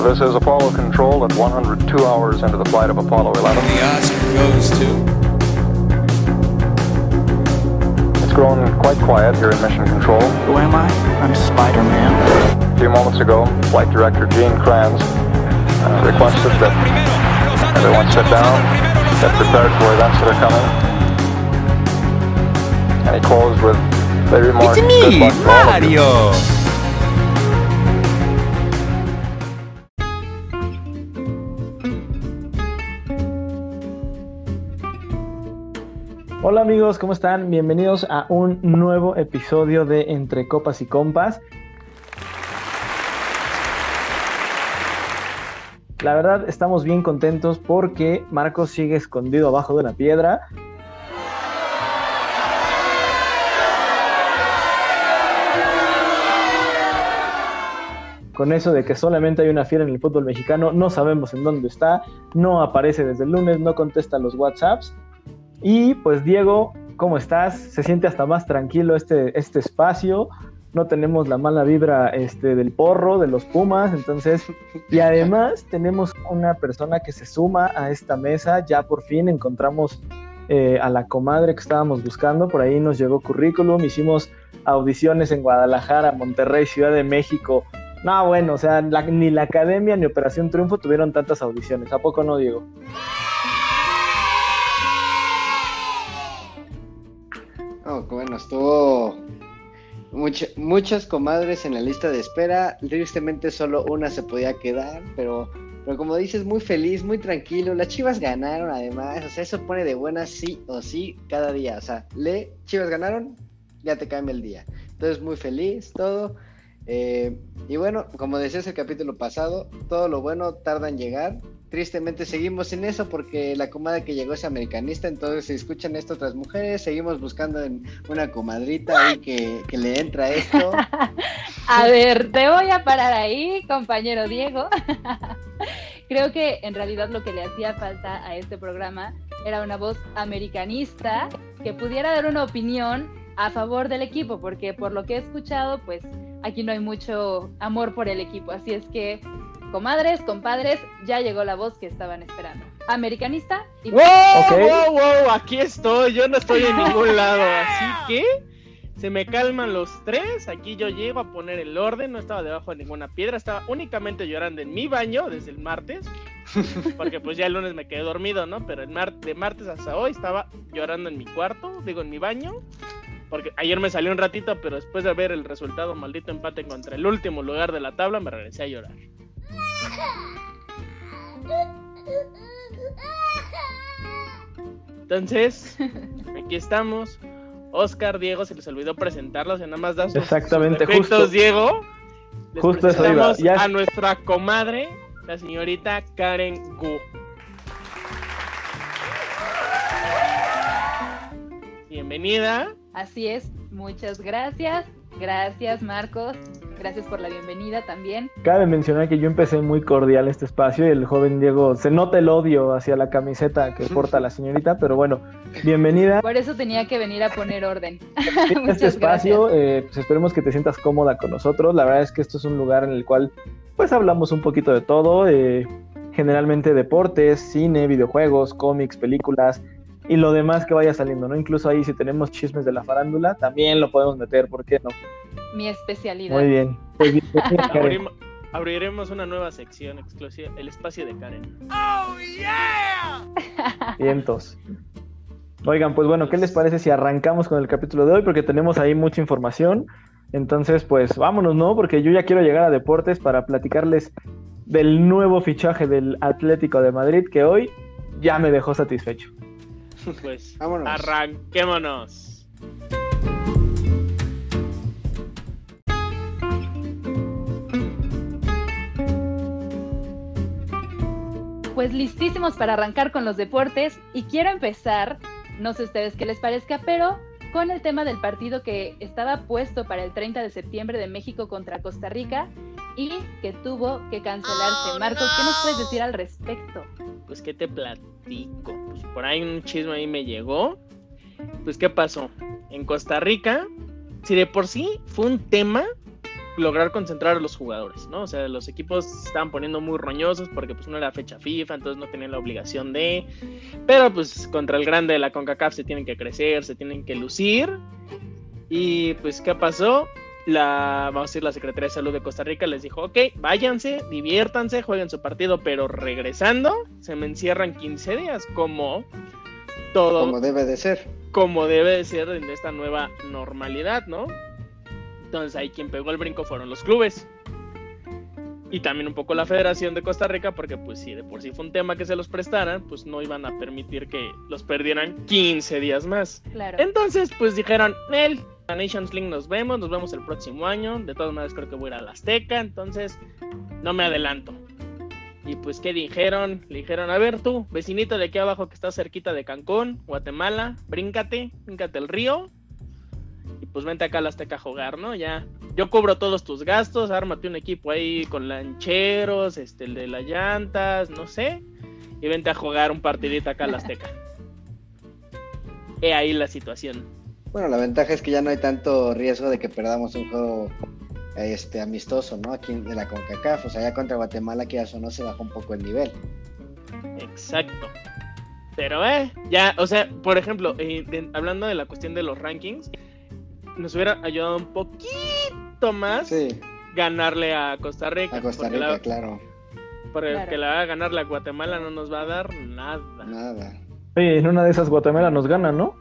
This is Apollo Control at 102 hours into the flight of Apollo 11. The Oscar goes to. It's grown quite quiet here in Mission Control. Who am I? I'm Spider-Man. A few moments ago, Flight Director Gene Kranz uh, requested that everyone sit down, get prepared for events that are coming. And he closed with the remark, "Good luck to Hola amigos, ¿cómo están? Bienvenidos a un nuevo episodio de Entre Copas y Compas. La verdad estamos bien contentos porque Marcos sigue escondido abajo de una piedra. Con eso de que solamente hay una fiera en el fútbol mexicano, no sabemos en dónde está, no aparece desde el lunes, no contesta los WhatsApps. Y pues Diego, ¿cómo estás? Se siente hasta más tranquilo este, este espacio. No tenemos la mala vibra este, del porro, de los Pumas, entonces, y además tenemos una persona que se suma a esta mesa, ya por fin encontramos eh, a la comadre que estábamos buscando, por ahí nos llegó currículum, hicimos audiciones en Guadalajara, Monterrey, Ciudad de México. No, bueno, o sea, la- ni la Academia ni Operación Triunfo tuvieron tantas audiciones, ¿a poco no, Diego? Bueno, estuvo mucha- muchas comadres en la lista de espera. Tristemente solo una se podía quedar, pero, pero como dices, muy feliz, muy tranquilo. Las Chivas ganaron además, o sea, eso pone de buenas sí o sí cada día. O sea, le Chivas ganaron, ya te cambia el día. Entonces muy feliz, todo. Eh, y bueno, como decías el capítulo pasado, todo lo bueno tarda en llegar. Tristemente seguimos sin eso porque la comadre que llegó es americanista, entonces si escuchan esto otras mujeres, seguimos buscando en una comadrita ahí que, que le entra esto. A ver, te voy a parar ahí, compañero Diego. Creo que en realidad lo que le hacía falta a este programa era una voz americanista que pudiera dar una opinión a favor del equipo, porque por lo que he escuchado, pues aquí no hay mucho amor por el equipo. Así es que, comadres, compadres, ya llegó la voz que estaban esperando. Americanista y ¡Wow! ¡Wow! ¡Wow! Aquí estoy, yo no estoy en ningún lado, así que se me calman los tres. Aquí yo llego a poner el orden, no estaba debajo de ninguna piedra, estaba únicamente llorando en mi baño desde el martes, porque pues ya el lunes me quedé dormido, ¿no? Pero el mar de martes hasta hoy estaba llorando en mi cuarto, digo en mi baño, porque ayer me salió un ratito, pero después de ver el resultado maldito empate contra el último lugar de la tabla, me regresé a llorar. Entonces, aquí estamos. Oscar, Diego, se les olvidó presentarlos, y nada más dan sus, Exactamente, sus defectos, justo. Diego. Les Justo eso iba, presentamos ya- a nuestra comadre, la señorita Karen Gu. Bienvenida. Así es, muchas gracias. Gracias, Marcos. Gracias por la bienvenida también. Cabe mencionar que yo empecé muy cordial este espacio y el joven Diego se nota el odio hacia la camiseta que porta la señorita, pero bueno, bienvenida Por eso tenía que venir a poner orden. a este espacio. eh, pues esperemos que te sientas cómoda con nosotros. La verdad es que esto es un lugar en el cual pues hablamos un poquito de todo, eh, generalmente deportes, cine, videojuegos, cómics, películas y lo demás que vaya saliendo, ¿no? Incluso ahí si tenemos chismes de la farándula, también lo podemos meter, ¿por qué no? Mi especialidad. Muy bien. Pues abriremos una nueva sección exclusiva, el espacio de Karen. Vientos. Oigan, pues bueno, ¿qué les parece si arrancamos con el capítulo de hoy? Porque tenemos ahí mucha información. Entonces, pues vámonos, ¿no? Porque yo ya quiero llegar a deportes para platicarles del nuevo fichaje del Atlético de Madrid que hoy ya me dejó satisfecho. Pues Vámonos. arranquémonos. Pues listísimos para arrancar con los deportes y quiero empezar, no sé ustedes qué les parezca, pero con el tema del partido que estaba puesto para el 30 de septiembre de México contra Costa Rica y que tuvo que cancelarse. Marcos, ¿qué nos puedes decir al respecto? Pues, ¿qué te platico? Pues por ahí un chisme ahí me llegó. Pues, ¿qué pasó? En Costa Rica, si de por sí fue un tema lograr concentrar a los jugadores, ¿no? O sea, los equipos se estaban poniendo muy roñosos porque pues no era fecha FIFA, entonces no tenían la obligación de, pero pues contra el grande de la CONCACAF se tienen que crecer, se tienen que lucir. Y pues, ¿qué pasó? La, vamos a decir, la Secretaría de Salud de Costa Rica les dijo, ok, váyanse, diviértanse, jueguen su partido, pero regresando se me encierran 15 días, como todo, Como debe de ser. como debe de ser en esta nueva normalidad, ¿no? Entonces ahí quien pegó el brinco fueron los clubes. Y también un poco la Federación de Costa Rica, porque pues si de por sí fue un tema que se los prestaran, pues no iban a permitir que los perdieran 15 días más. Claro. Entonces pues dijeron, el Nations League nos vemos, nos vemos el próximo año. De todas maneras creo que voy a ir a la Azteca, entonces no me adelanto. Y pues, ¿qué dijeron? Le dijeron, a ver tú, vecinito de aquí abajo que está cerquita de Cancún, Guatemala, bríncate, bríncate el río. Pues vente acá a la Azteca a jugar, ¿no? Ya, yo cubro todos tus gastos, ármate un equipo ahí con lancheros, este, el de las llantas, no sé. Y vente a jugar un partidito acá a la Azteca. He ahí la situación. Bueno, la ventaja es que ya no hay tanto riesgo de que perdamos un juego este amistoso, ¿no? Aquí de la CONCACAF, o sea, ya contra Guatemala que ya no se bajó un poco el nivel. Exacto. Pero, eh, ya, o sea, por ejemplo, eh, de- hablando de la cuestión de los rankings, nos hubiera ayudado un poquito más Sí, ganarle a Costa Rica. a Costa Rica, la- claro, porque Claro. que la va a ganarle a Guatemala no nos va a dar nada. nada. Oye, en una de esas Guatemala nos gana, ¿no?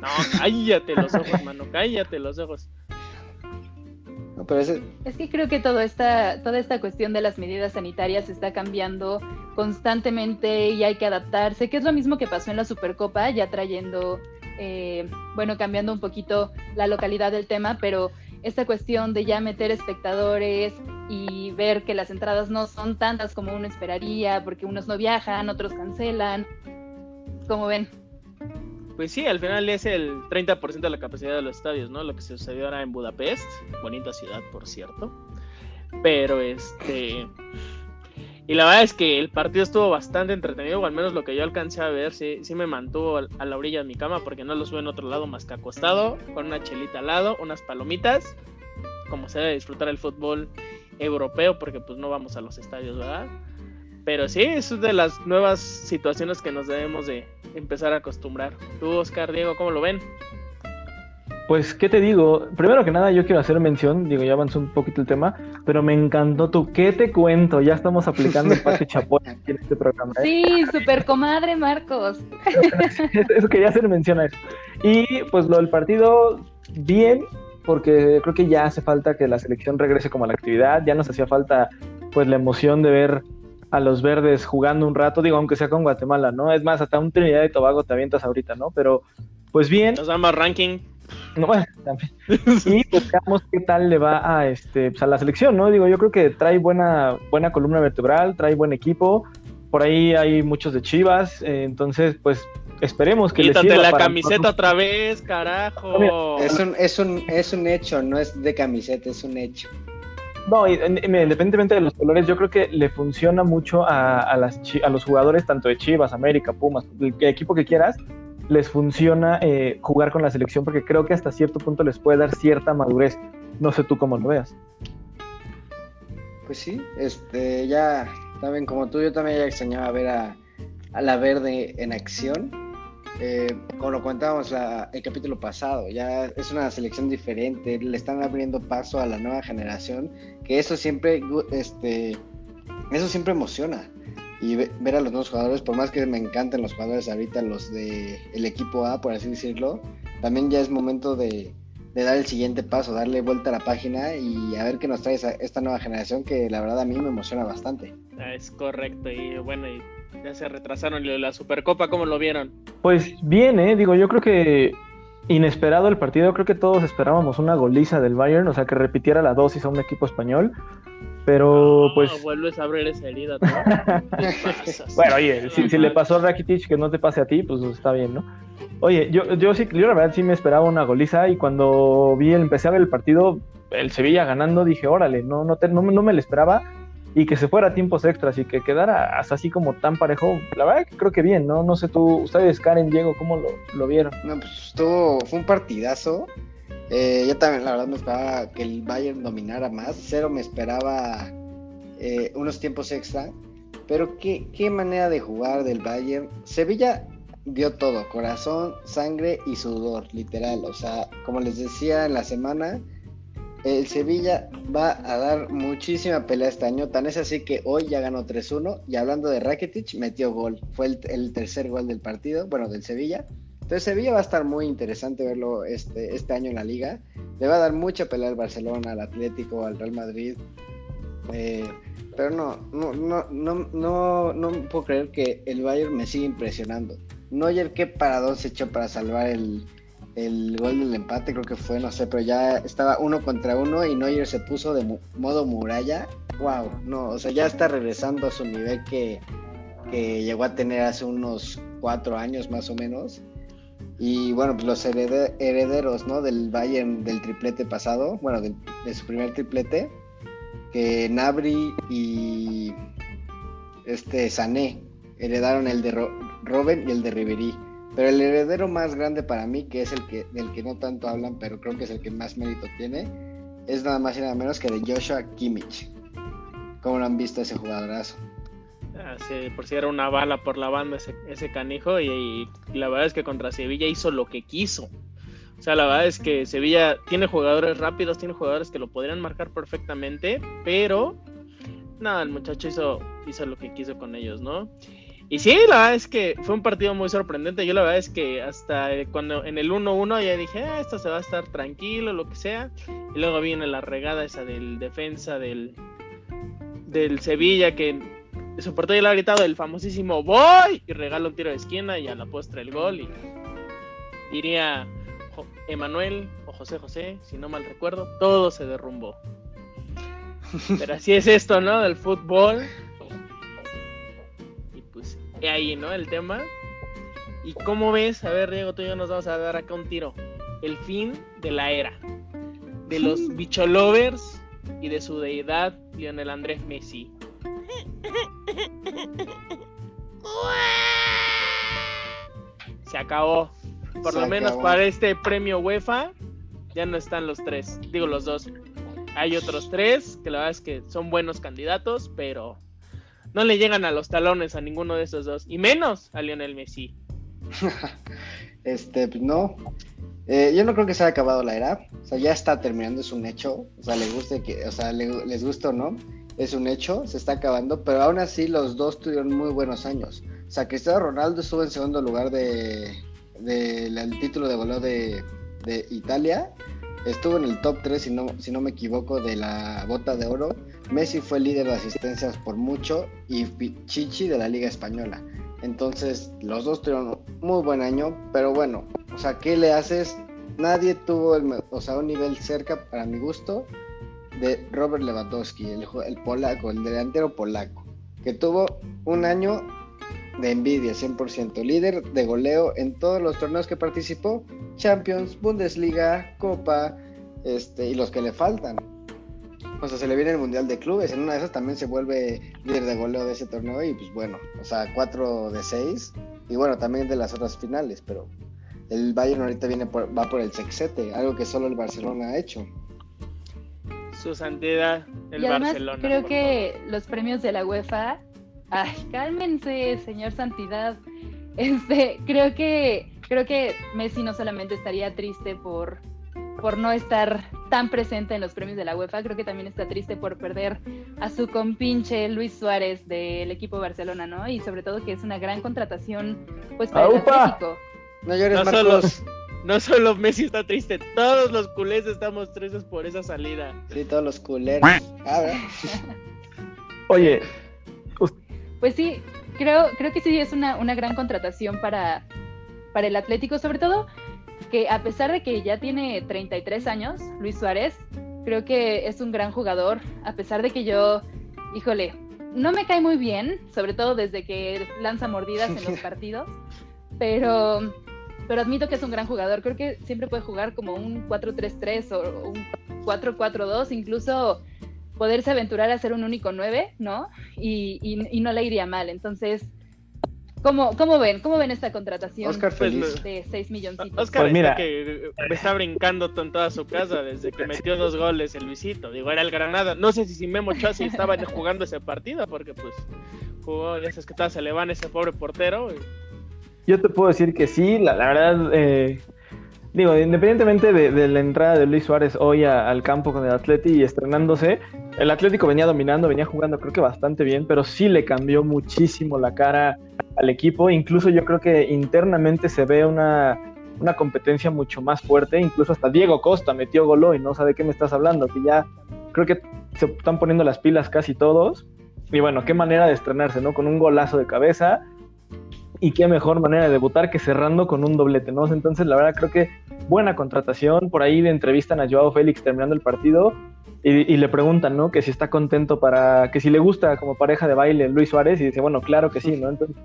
No, cállate los ojos, mano, cállate los ojos. No, pero ese, Es que creo que todo esta, toda esta cuestión de las medidas sanitarias está cambiando constantemente y hay que adaptarse, que es lo mismo que pasó en la Supercopa, ya trayendo, eh, bueno, cambiando un poquito la localidad del tema, pero esta cuestión de ya meter espectadores y ver que las entradas no son tantas como uno esperaría, porque unos no viajan, otros cancelan. Como ven, Pues sí, al final es el 30% de la capacidad de los estadios, ¿no? Lo que sucedió ahora en Budapest, bonita ciudad, por cierto. Pero este. Y la verdad es que el partido estuvo bastante entretenido, o al menos lo que yo alcancé a ver, sí, sí me mantuvo a la orilla de mi cama, porque no lo sube en otro lado más que acostado, con una chelita al lado, unas palomitas, como se debe disfrutar el fútbol europeo, porque pues no vamos a los estadios, ¿verdad? Pero sí, es de las nuevas situaciones que nos debemos de empezar a acostumbrar. Tú, Oscar, Diego, ¿cómo lo ven? Pues, ¿qué te digo? Primero que nada, yo quiero hacer mención, digo, ya avanzó un poquito el tema, pero me encantó tu ¿qué te cuento? Ya estamos aplicando el Pati Chapoy aquí en este programa. ¿eh? sí, super comadre Marcos. Eso quería hacer mención a eso. Y pues lo del partido, bien, porque creo que ya hace falta que la selección regrese como a la actividad, ya nos hacía falta pues la emoción de ver a los verdes jugando un rato, digo, aunque sea con Guatemala, ¿no? Es más, hasta un Trinidad y Tobago te avientas ahorita, ¿no? Pero pues bien, Nos damos ranking. no, también. Y pues veamos qué tal le va a este pues, a la selección, ¿no? Digo, yo creo que trae buena, buena columna vertebral, trae buen equipo. Por ahí hay muchos de Chivas, eh, entonces, pues esperemos que les Quítate sirva la para- camiseta otra vez, carajo. es un, es un, es un hecho, no es de camiseta, es un hecho. No, independientemente de los colores, yo creo que le funciona mucho a, a las, chi- a los jugadores tanto de Chivas, América, Pumas, el que- equipo que quieras, les funciona eh, jugar con la selección porque creo que hasta cierto punto les puede dar cierta madurez. No sé tú cómo lo veas. Pues sí, este, ya, también como tú, yo también ya extrañaba ver a, a la verde en acción. Eh, como lo contábamos la- el capítulo pasado, ya es una selección diferente, le están abriendo paso a la nueva generación, que eso siempre, este, eso siempre emociona. Y ve- ver a los nuevos jugadores, por más que me encanten los jugadores ahorita, los de el equipo A, por así decirlo, también ya es momento de, de dar el siguiente paso, darle vuelta a la página y a ver qué nos trae esa- esta nueva generación que la verdad a mí me emociona bastante. Es correcto, y bueno, y ya se retrasaron. La Supercopa, ¿cómo lo vieron? Pues bien, ¿eh? Digo, yo creo que inesperado el partido, creo que todos esperábamos una goliza del Bayern, o sea, que repitiera la dosis a un equipo español, pero No, pues... vuelves a abrir esa herida. Bueno, oye, si, si le pasó a Rakitic que no te pase a ti, pues está bien, ¿no? Oye, yo, yo sí, yo la verdad sí me esperaba una goliza y cuando vi, empecé a ver el partido, el Sevilla ganando, dije, órale, no, no, te- no, me- no me lo esperaba y que se fuera a tiempos extras y que quedara hasta así como tan parejo, la verdad que creo que bien, ¿no? No sé tú, ustedes, Karen, Diego, ¿cómo lo, lo vieron? No, pues estuvo, fue un partidazo Eh, yo también, la verdad, me esperaba que el Bayern dominara más. Cero me esperaba eh, unos tiempos extra. Pero qué, qué manera de jugar del Bayern. Sevilla dio todo, corazón, sangre y sudor, literal. O sea, como les decía en la semana, el Sevilla va a dar muchísima pelea este año. Tan es así que hoy ya ganó 3-1. Y hablando de Rakitic, metió gol. Fue el, el tercer gol del partido, bueno, del Sevilla. Entonces Sevilla va a estar muy interesante verlo este, este año en la liga. Le va a dar mucha pelea al Barcelona, al Atlético, al Real Madrid. Eh, pero no, no, no, no, no, no puedo creer que el Bayern me sigue impresionando. Neuer qué paradón se echó para salvar el, el gol del empate, creo que fue, no sé, pero ya estaba uno contra uno y Neuer se puso de modo muralla. Wow, no, o sea, ya está regresando a su nivel que, que llegó a tener hace unos cuatro años más o menos. Y bueno, pues los herede- herederos, ¿no? Del Bayern del triplete pasado, bueno, de, su primer triplete, que Nabri y este Sané heredaron el de Ro- y el de Ribery. Pero el heredero más grande para mí, que es el que del que no tanto hablan, pero creo que es el que más mérito tiene, es nada más y nada menos que de Joshua Kimmich. ¿Cómo lo han visto ese jugadorazo? Ah, por si era una bala por la banda ese, ese canijo y, y la verdad es que contra Sevilla hizo lo que quiso. O sea, la verdad es que Sevilla tiene jugadores rápidos, tiene jugadores que lo podrían marcar perfectamente, pero nada, el muchacho hizo, hizo lo que quiso con ellos, ¿no? Y sí, la verdad es que fue un partido muy sorprendente. Yo la verdad es que hasta eh, cuando en el 1-1 ya dije, ah, esto se va a estar tranquilo, lo que sea. Y luego viene la regada esa del defensa del, del Sevilla que su portero le ha gritado el famosísimo voy y regala un tiro de esquina y a la postre el gol y diría Jo- Emanuel o José José, si no mal recuerdo, todo se derrumbó. Pero así es esto, ¿no? Del fútbol. Y pues he ahí, ¿no? El tema. ¿Y cómo ves? A ver, Diego, tú y yo nos vamos a dar acá un tiro. El fin de la era. De los bicholovers y de su deidad, Lionel Andrés Messi. Se acabó. Por Se lo menos acabó. para este premio UEFA ya no están los tres, digo los dos. Hay otros tres que la verdad es que son buenos candidatos, pero no le llegan a los talones a ninguno de esos dos, y menos a Lionel Messi. Este, pues no. Eh, yo no creo que se haya acabado la era. O sea, ya está terminando, es un hecho. O sea, le guste que, o sea, le- les gusta o no, es un hecho, se está acabando. Pero aún así, los dos tuvieron muy buenos años. O sea, Cristiano Ronaldo estuvo en segundo lugar de, del título de goleo de, de Italia. Estuvo en el top 3, si no, si no me equivoco, de la bota de oro. Messi fue líder de asistencias por mucho y Chichi de la Liga Española. Entonces, los dos tuvieron muy buen año, pero bueno, o sea, ¿qué le haces? Nadie tuvo el, o sea, un nivel cerca, para mi gusto, de Robert Lewandowski, el, el polaco, el delantero polaco, que tuvo un año de envidia, 100%, líder de goleo en todos los torneos que participó, Champions, Bundesliga, Copa, este, y los que le faltan. O sea, se le viene el Mundial de Clubes, en una de esas también se vuelve líder de goleo de ese torneo y pues bueno, o sea, 4 de 6 y bueno, también de las otras finales, pero el Bayern ahorita viene por, va por el sexete, algo que solo el Barcelona ha hecho. Su santidad, el y además Barcelona. creo que los premios de la UEFA, ay, cálmense, señor Santidad. Este, creo que creo que Messi no solamente estaría triste por por no estar tan presente en los premios de la UEFA, creo que también está triste por perder a su compinche Luis Suárez del equipo Barcelona, ¿no? Y sobre todo que es una gran contratación pues para el. Atlético. No llores, No solo- Marcos. No solo Messi está triste, todos los culés estamos tristes por esa salida. Sí, todos los culeros. Ah. Oye, Pues sí, creo, creo que sí es una, una gran contratación para, para el Atlético, sobre todo que a pesar de que ya tiene 33 años, Luis Suárez, creo que es un gran jugador, a pesar de que yo, híjole, no me cae muy bien, sobre todo desde que lanza mordidas en los partidos, pero, pero admito que es un gran jugador, creo que siempre puede jugar como un 4-3-3 o un 4-4-2, incluso poderse aventurar a ser un único 9, ¿no? Y, y- y no le iría mal. Entonces, ¿Cómo, ¿Cómo ven? ¿Cómo ven esta contratación Oscar feliz. de 6 milloncitos? Oscar Pues mira. está que me está brincando en toda su casa desde que metió dos goles el Luisito. Digo, era el Granada. No sé si, si Memo sí estaba jugando ese partido, porque pues jugó, ya sabes que tal se le van ese pobre portero. y- Yo te puedo decir que sí, la, verdad, eh, digo, independientemente de, la entrada de Luis Suárez hoy al campo con el Atleti y estrenándose, el Atlético venía dominando, venía jugando creo que bastante bien, pero sí le cambió muchísimo la cara al equipo, incluso yo creo que internamente se ve una, una competencia mucho más fuerte, incluso hasta Diego Costa metió gol hoy, no sabe de qué me estás hablando, que ya creo que se están poniendo las pilas casi todos, y bueno, qué manera de estrenarse, ¿no? Con un golazo de cabeza, y qué mejor manera de debutar que cerrando con un doblete, ¿no? Entonces, la verdad, creo que buena contratación. Por ahí le entrevistan a Joao Félix terminando el partido y, y le preguntan, ¿no? Que si está contento para, que si le gusta como pareja de baile Luis Suárez y dice, bueno, claro que sí, ¿no? Entonces,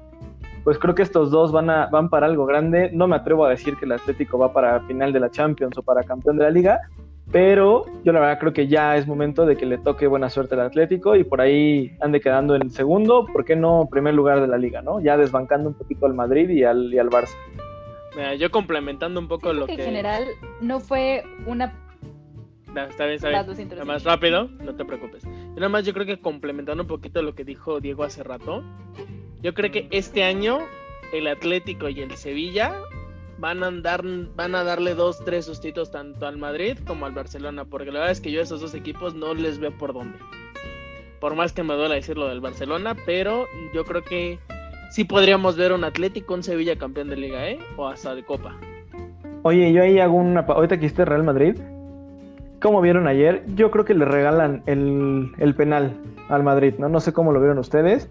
pues creo que estos dos van, a, van para algo grande. No me atrevo a decir que el Atlético va para final de la Champions o para campeón de la liga, pero yo la verdad creo que ya es momento de que le toque buena suerte al Atlético y por ahí ande quedando en segundo, ¿por qué no primer lugar de la liga, ¿no? Ya desbancando un poquito al Madrid y al, y al Barça. Mira, yo complementando un poco lo en que. general no fue una... No, está bien, está bien. Nada más rápido, no te preocupes. Yo nada más yo creo que complementando un poquito lo que dijo Diego hace rato, yo creo que este año el Atlético y el Sevilla van a andar, van a darle dos, tres sustitos tanto al Madrid como al Barcelona, porque la verdad es que yo a esos dos equipos no les veo por dónde. Por más que me duela decir lo del Barcelona, pero yo creo que sí podríamos ver un Atlético, un Sevilla campeón de liga, ¿eh? O hasta de Copa. Oye, yo ahí hago una... Ahorita que hiciste Real Madrid, como vieron ayer, yo creo que le regalan el, el penal al Madrid, ¿no? No sé cómo lo vieron ustedes.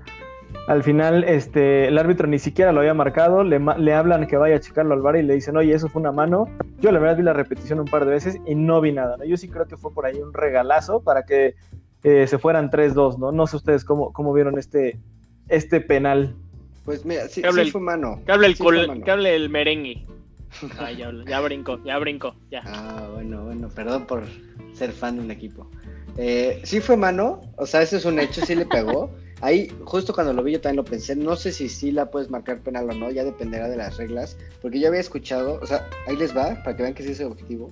Al final, este, el árbitro ni siquiera lo había marcado, le, hablan que vaya a checarlo al bar y le dicen, oye, eso fue una mano. Yo la verdad vi la repetición un par de veces y no vi nada, ¿no? Yo sí creo que fue por ahí un regalazo para que eh, se fueran 3-2, ¿no? No sé ustedes cómo, cómo vieron este, este penal. Pues mira, sí, Que hable sí el- fue mano. Que hable el, Sí col- fue mano. que hable el merengue. Ay, ya, ya brincó, ya brincó, ya. Ah, bueno, bueno, perdón por ser fan de un equipo. Eh, sí fue mano, o sea, ese es un hecho, sí le pegó. Ahí, justo cuando lo vi, yo también lo pensé. No sé si sí la puedes marcar penal o no, ya dependerá de las reglas. Porque yo había escuchado, o sea, ahí les va, para que vean que sí es objetivo.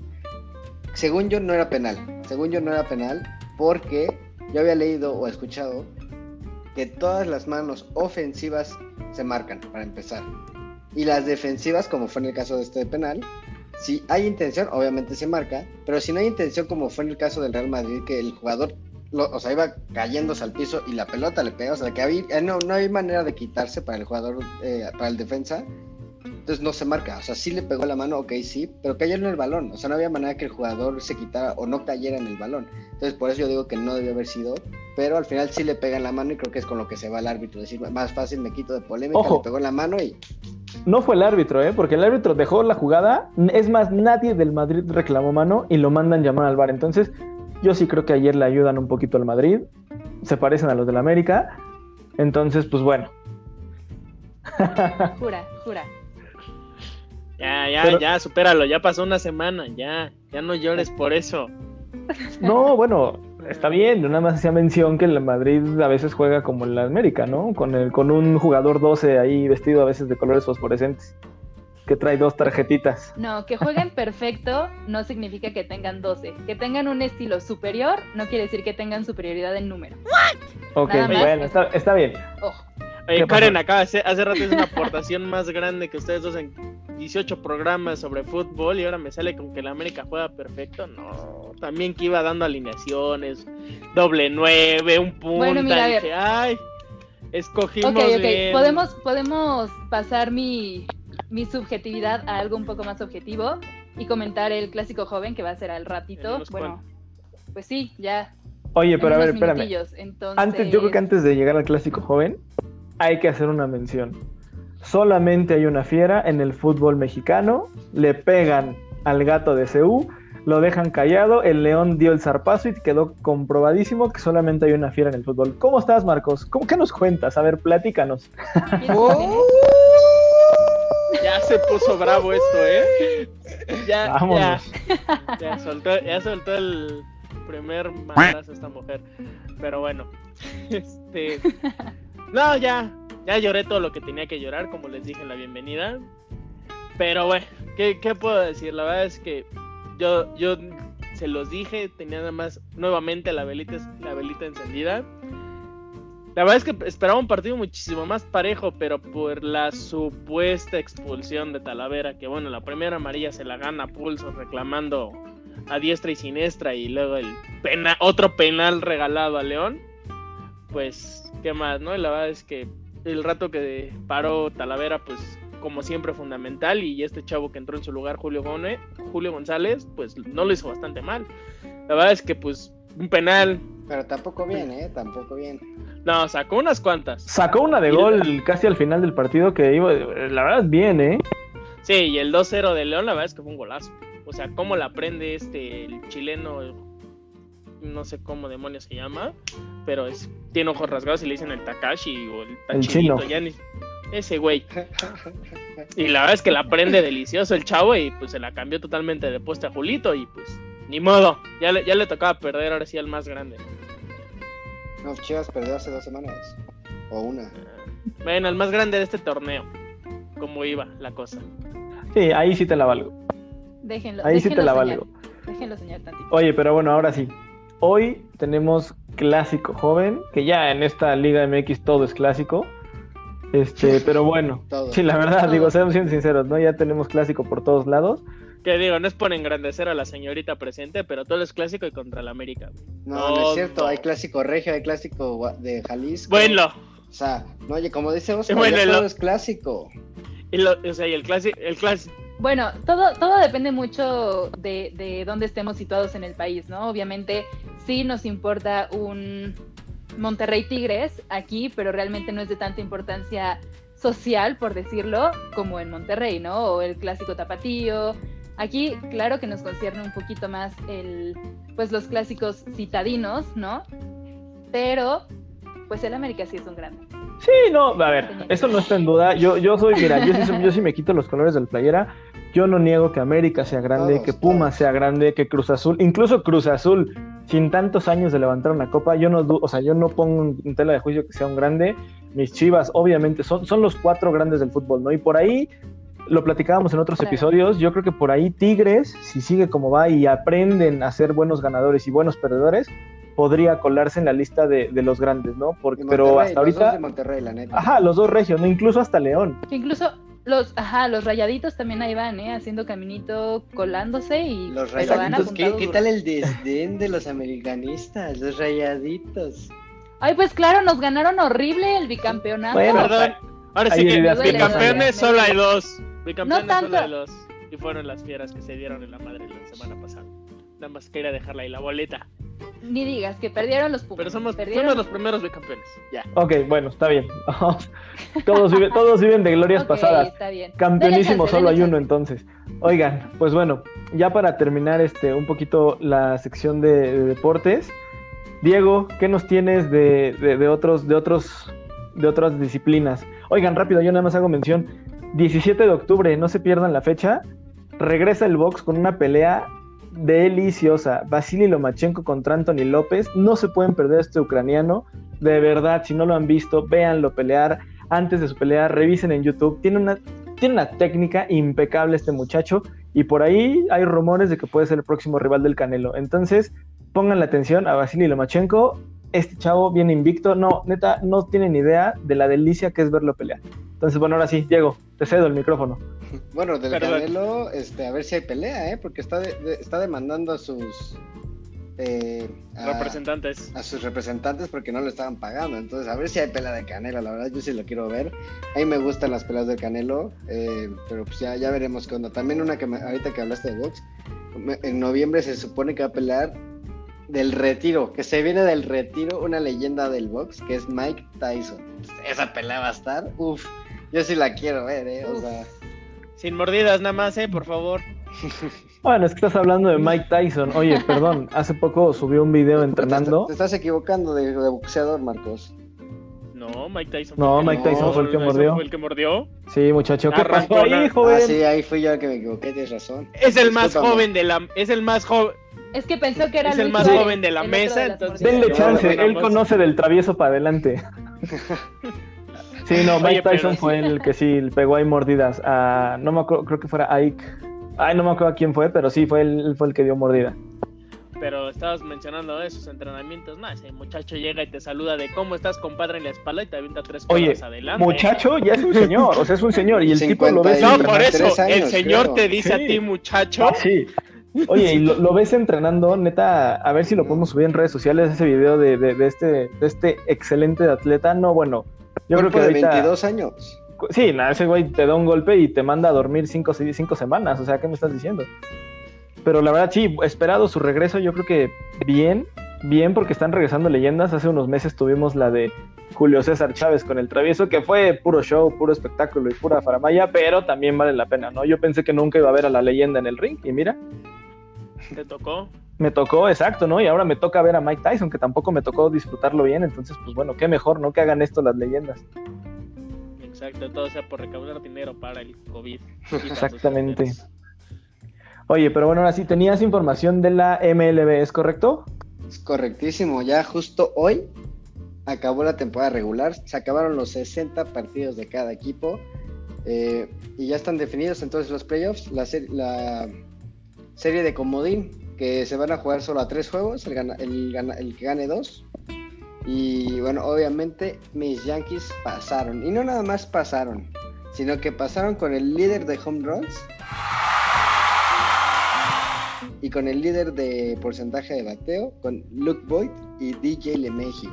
Según yo, no era penal. Según yo, no era penal, porque yo había leído o escuchado que todas las manos ofensivas se marcan, para empezar. Y las defensivas, como fue en el caso de este penal, si hay intención, obviamente se marca, pero si no hay intención, como fue en el caso del Real Madrid, que el jugador, lo- o sea, iba cayéndose al piso y la pelota le pega, o sea, que había, eh, no, no hay manera de quitarse para el jugador, eh, para el defensa, entonces no se marca, o sea, sí le pegó la mano, ok, sí, pero cayó en el balón, o sea, no había manera que el jugador se quitara o no cayera en el balón, entonces por eso yo digo que no debió haber sido, pero al final sí le pega en la mano y creo que es con lo que se va el árbitro, decir, más fácil me quito de polémica, Ojo. le pegó en la mano y No fue el árbitro, ¿eh? Porque el árbitro dejó la jugada. Es más, nadie del Madrid reclamó mano y lo mandan llamar al bar. Entonces, yo sí creo que ayer le ayudan un poquito al Madrid. Se parecen a los del América. Entonces, pues bueno. Jura, jura. Ya, ya, Pero- ya, supéralo, ya pasó una semana, ya, ya no llores por eso. No, bueno, está bien. Yo nada más hacía mención que el Madrid a veces juega como el América, ¿no? Con, el, con un jugador 12 ahí vestido a veces de colores fosforescentes. Que trae dos tarjetitas. No, que jueguen perfecto no significa que tengan 12. Que tengan un estilo superior no quiere decir que tengan superioridad en número. Ok, Nada más. bueno, está, está bien. Ojo. Oye, ¿Qué Karen pasó? acaba de hacer, hace rato hizo una aportación más grande que ustedes dos en 18 programas sobre fútbol y ahora me sale con que la América juega perfecto. No, también que iba dando alineaciones, doble nueve, un punto. Bueno, mira, a ver. dije, ay, escogimos Ok, ok. bien. Podemos, podemos pasar mi, mi subjetividad a algo un poco más objetivo y comentar el clásico joven que va a ser al ratito. Bueno, pues sí, ya. Oye, pero a ver, espérame. Entonces, Antes, yo creo que antes de llegar al clásico joven, hay que hacer una mención. Solamente hay una fiera en el fútbol mexicano, le pegan al gato de CU, lo dejan callado, el león dio el zarpazo y quedó comprobadísimo que solamente hay una fiera en el fútbol. ¿Cómo estás, Marcos? ¿Cómo, ¿Qué nos cuentas? A ver, platícanos. Ya se puso bravo esto, ¿eh? Ya, Vámonos. ya, ya soltó, ya soltó el primer madrazo esta mujer. Pero bueno, este. No, ya. Ya lloré todo lo que tenía que llorar, como les dije en la bienvenida. Pero bueno, ¿qué, qué puedo decir? La verdad es que yo, yo se los dije, tenía nada más nuevamente la velita, la velita encendida. La verdad es que esperaba un partido muchísimo más parejo, pero por la supuesta expulsión de Talavera, que bueno, la primera amarilla se la gana pulso reclamando a diestra y siniestra y luego el pena, otro penal regalado a León, pues qué más, ¿no? Y la verdad es que el rato que paró Talavera, pues como siempre fundamental y este chavo que entró en su lugar, Julio, Gone, Julio González, pues no lo hizo bastante mal. La verdad es que pues un penal. Pero tampoco bien, ¿eh? Tampoco bien. No, sacó unas cuantas. Sacó una de gol casi al final del partido que iba, la verdad, bien, ¿eh? Sí, y el 2-0 de León, la verdad es que fue un golazo. O sea, cómo la prende este el chileno, no sé cómo demonios se llama, pero es, tiene ojos rasgados y le dicen el Takashi o el Tachirito, ya ni, ese güey. Y la verdad es que la prende delicioso el chavo y pues se la cambió totalmente de puesta a Julito y pues ni modo, ya le, ya le tocaba perder ahora sí al más grande. No, Chivas perdió hace dos semanas. O una. Bueno, el más grande de este torneo. Cómo iba la cosa. Sí, ahí sí te la valgo. Déjenlo. Ahí sí déjenlo te la soñar. valgo. Déjenlo soñar tantito. Oye, pero bueno, ahora sí. Hoy tenemos clásico joven, que ya en esta Liga MX todo es clásico. Este, pero bueno, Todo. sí, la verdad, Todo. digo, seamos siendo sinceros, ¿no? Ya tenemos clásico por todos lados. Que digo, no es por engrandecer a la señorita presente, pero todo es clásico y contra el América. güey. No, no es cierto. Hay clásico regio, hay clásico de Jalisco. Bueno, O sea, no, oye, como dice Oscar, Bueno, lo- es clásico. y lo- o sea, y el clásico, el clásico, Bueno, todo, todo depende mucho de, de dónde estemos situados en el país, ¿no? Obviamente sí nos importa un Monterrey Tigres aquí, pero realmente no es de tanta importancia social, por decirlo, como en Monterrey, ¿no? O el clásico tapatío. Aquí, claro que nos concierne un poquito más el, pues los clásicos citadinos, ¿no? Pero, pues el América sí es un grande. Sí, no, a ver, eso no está en duda. Yo, yo soy, mira, yo sí, soy- yo sí me quito los colores del playera. Yo no niego que América sea grande, Todos, que Puma todos. sea grande, que Cruz Azul, incluso Cruz Azul, sin tantos años de levantar una copa, yo no, o sea, yo no pongo en tela de juicio que sea un grande. Mis Chivas, obviamente, son, son los cuatro grandes del fútbol, ¿no? Y por ahí lo platicábamos en otros Claro. episodios. Yo creo que por ahí Tigres, si sigue como va y aprenden a ser buenos ganadores y buenos perdedores, podría colarse en la lista de, de los grandes, ¿no? Porque, pero hasta los dos ahorita. de Monterrey, la neta. Ajá, los dos regios, ¿no? Incluso hasta León. Incluso los, ajá, los rayaditos también ahí van, ¿eh? Haciendo caminito, colándose y Los rayaditos, ¿qué, ¿qué tal el desdén de los americanistas? Los rayaditos. Ay, pues claro, nos ganaron horrible el bicampeonato. Bueno, perdón. Ahora sí que bicampeones solo hay dos. Bicampeones No solo hay dos. Y fueron las fieras que se dieron en la madre la semana pasada. Nada más quería dejarla ahí la boleta. Ni digas que perdieron los Pumas. Pero somos perdieron fuimos los primeros bicampeones. Ya. Ok, bueno, está bien. todos, viven, todos viven de glorias Ok, pasadas. Está bien. Campeonísimo chance, solo hay uno entonces. Oigan, pues bueno, ya para terminar este un poquito la sección de, de deportes, Diego, ¿qué nos tienes de, de- de otros, de otros, de otras disciplinas? Oigan, rápido, yo nada más hago mención. 17 de octubre, no se pierdan la fecha. Regresa el box con una pelea deliciosa. Vasily Lomachenko contra Anthony López. No se pueden perder este ucraniano. De verdad, si no lo han visto, véanlo pelear. Antes de su pelea, revisen en YouTube. Tiene una, tiene una técnica impecable este muchacho. Y por ahí hay rumores de que puede ser el próximo rival del Canelo. Entonces, pongan la atención a Vasily Lomachenko. Este chavo viene invicto. No, neta, no tienen idea de la delicia que es verlo pelear. Entonces, bueno, ahora sí, Diego, te cedo el micrófono. Bueno, del Perdón. Canelo, este, a ver si hay pelea, ¿eh? Porque está, de- de- está demandando a sus eh, a, Representantes. a sus representantes porque no le estaban pagando. Entonces, a ver si hay pelea de Canelo. La verdad, yo sí lo quiero ver. A mí me gustan las peleas de Canelo, eh, pero pues ya, ya veremos qué onda. También una que me- ahorita que hablaste de box, en noviembre se supone que va a pelear del retiro, que se viene del retiro una leyenda del box, que es Mike Tyson. Esa pelea va a estar, uff, yo sí la quiero ver, ¿eh? O sea... Sin mordidas nada más, eh, por favor. Bueno, es que estás hablando de Mike Tyson. Oye, perdón, hace poco subió un video entrenando. Te, estás equivocando de, de boxeador, Marcos. No, Mike Tyson. No, fue el que- Mike Tyson fue el que mordió. Fue el que mordió. Sí, muchacho, ¿qué Arrancó pasó ahí, joven? Ah, sí, ahí fui yo el que me equivoqué, tienes razón. Es el más joven de la. Es el más joven. Es que pensó que era Es el más Suárez, joven de la el mesa, las entonces-. Denle chance, él no, conoce del travieso para adelante. Sí, no, Mike Oye, Tyson fue el que sí pegó ahí mordidas. A, no me acuerdo, creo que fuera Ike. Ay, no me acuerdo quién fue, pero sí fue el, fue el que dio mordida. Pero estabas mencionando esos entrenamientos. No, ese muchacho llega y te saluda de cómo estás, compadre, en la espalda y te avienta tres Oye, adelante. muchacho ya es un señor, o sea, es un señor y el tipo lo ves. 50 No, por eso, 23 el señor creo. te dice Sí. a ti, muchacho. Ah, sí. Oye, y lo, lo ves entrenando, neta, a ver si lo podemos subir en redes sociales, ese video de, de- de este, de este excelente atleta. No, bueno, yo creo que de ahorita... 22 años. Sí, nada, ese güey te da un golpe y te manda a dormir cinco, cinco semanas, o sea, ¿qué me estás diciendo? Pero la verdad, sí, esperado su regreso, yo creo que bien, bien, porque están regresando leyendas. Hace unos meses tuvimos la de Julio César Chávez con el travieso, que fue puro show, puro espectáculo y pura faramaya, pero también vale la pena, ¿no? Yo pensé que nunca iba a ver a la leyenda en el ring, y mira, Te tocó. me tocó, exacto, ¿no? Y ahora me toca ver a Mike Tyson, que tampoco me tocó disfrutarlo bien, entonces, pues bueno, qué mejor, ¿no? Que hagan esto las leyendas. Exacto, todo sea por recaudar dinero para el COVID. Exactamente. Oye, pero bueno, ahora sí, tenías información de la MLB, ¿es correcto? Es correctísimo. Ya justo hoy acabó la temporada regular. Se acabaron los 60 partidos de cada equipo. eh, y ya están definidos entonces los playoffs. La, la serie de comodín, que se van a jugar solo a tres juegos. El, gana- el gana- el que gane dos. Y bueno, obviamente mis Yankees pasaron. Y no nada más pasaron, sino que pasaron con el líder de home runs. Y con el líder de porcentaje de bateo, con Luke Boyd y DJ LeMahieu.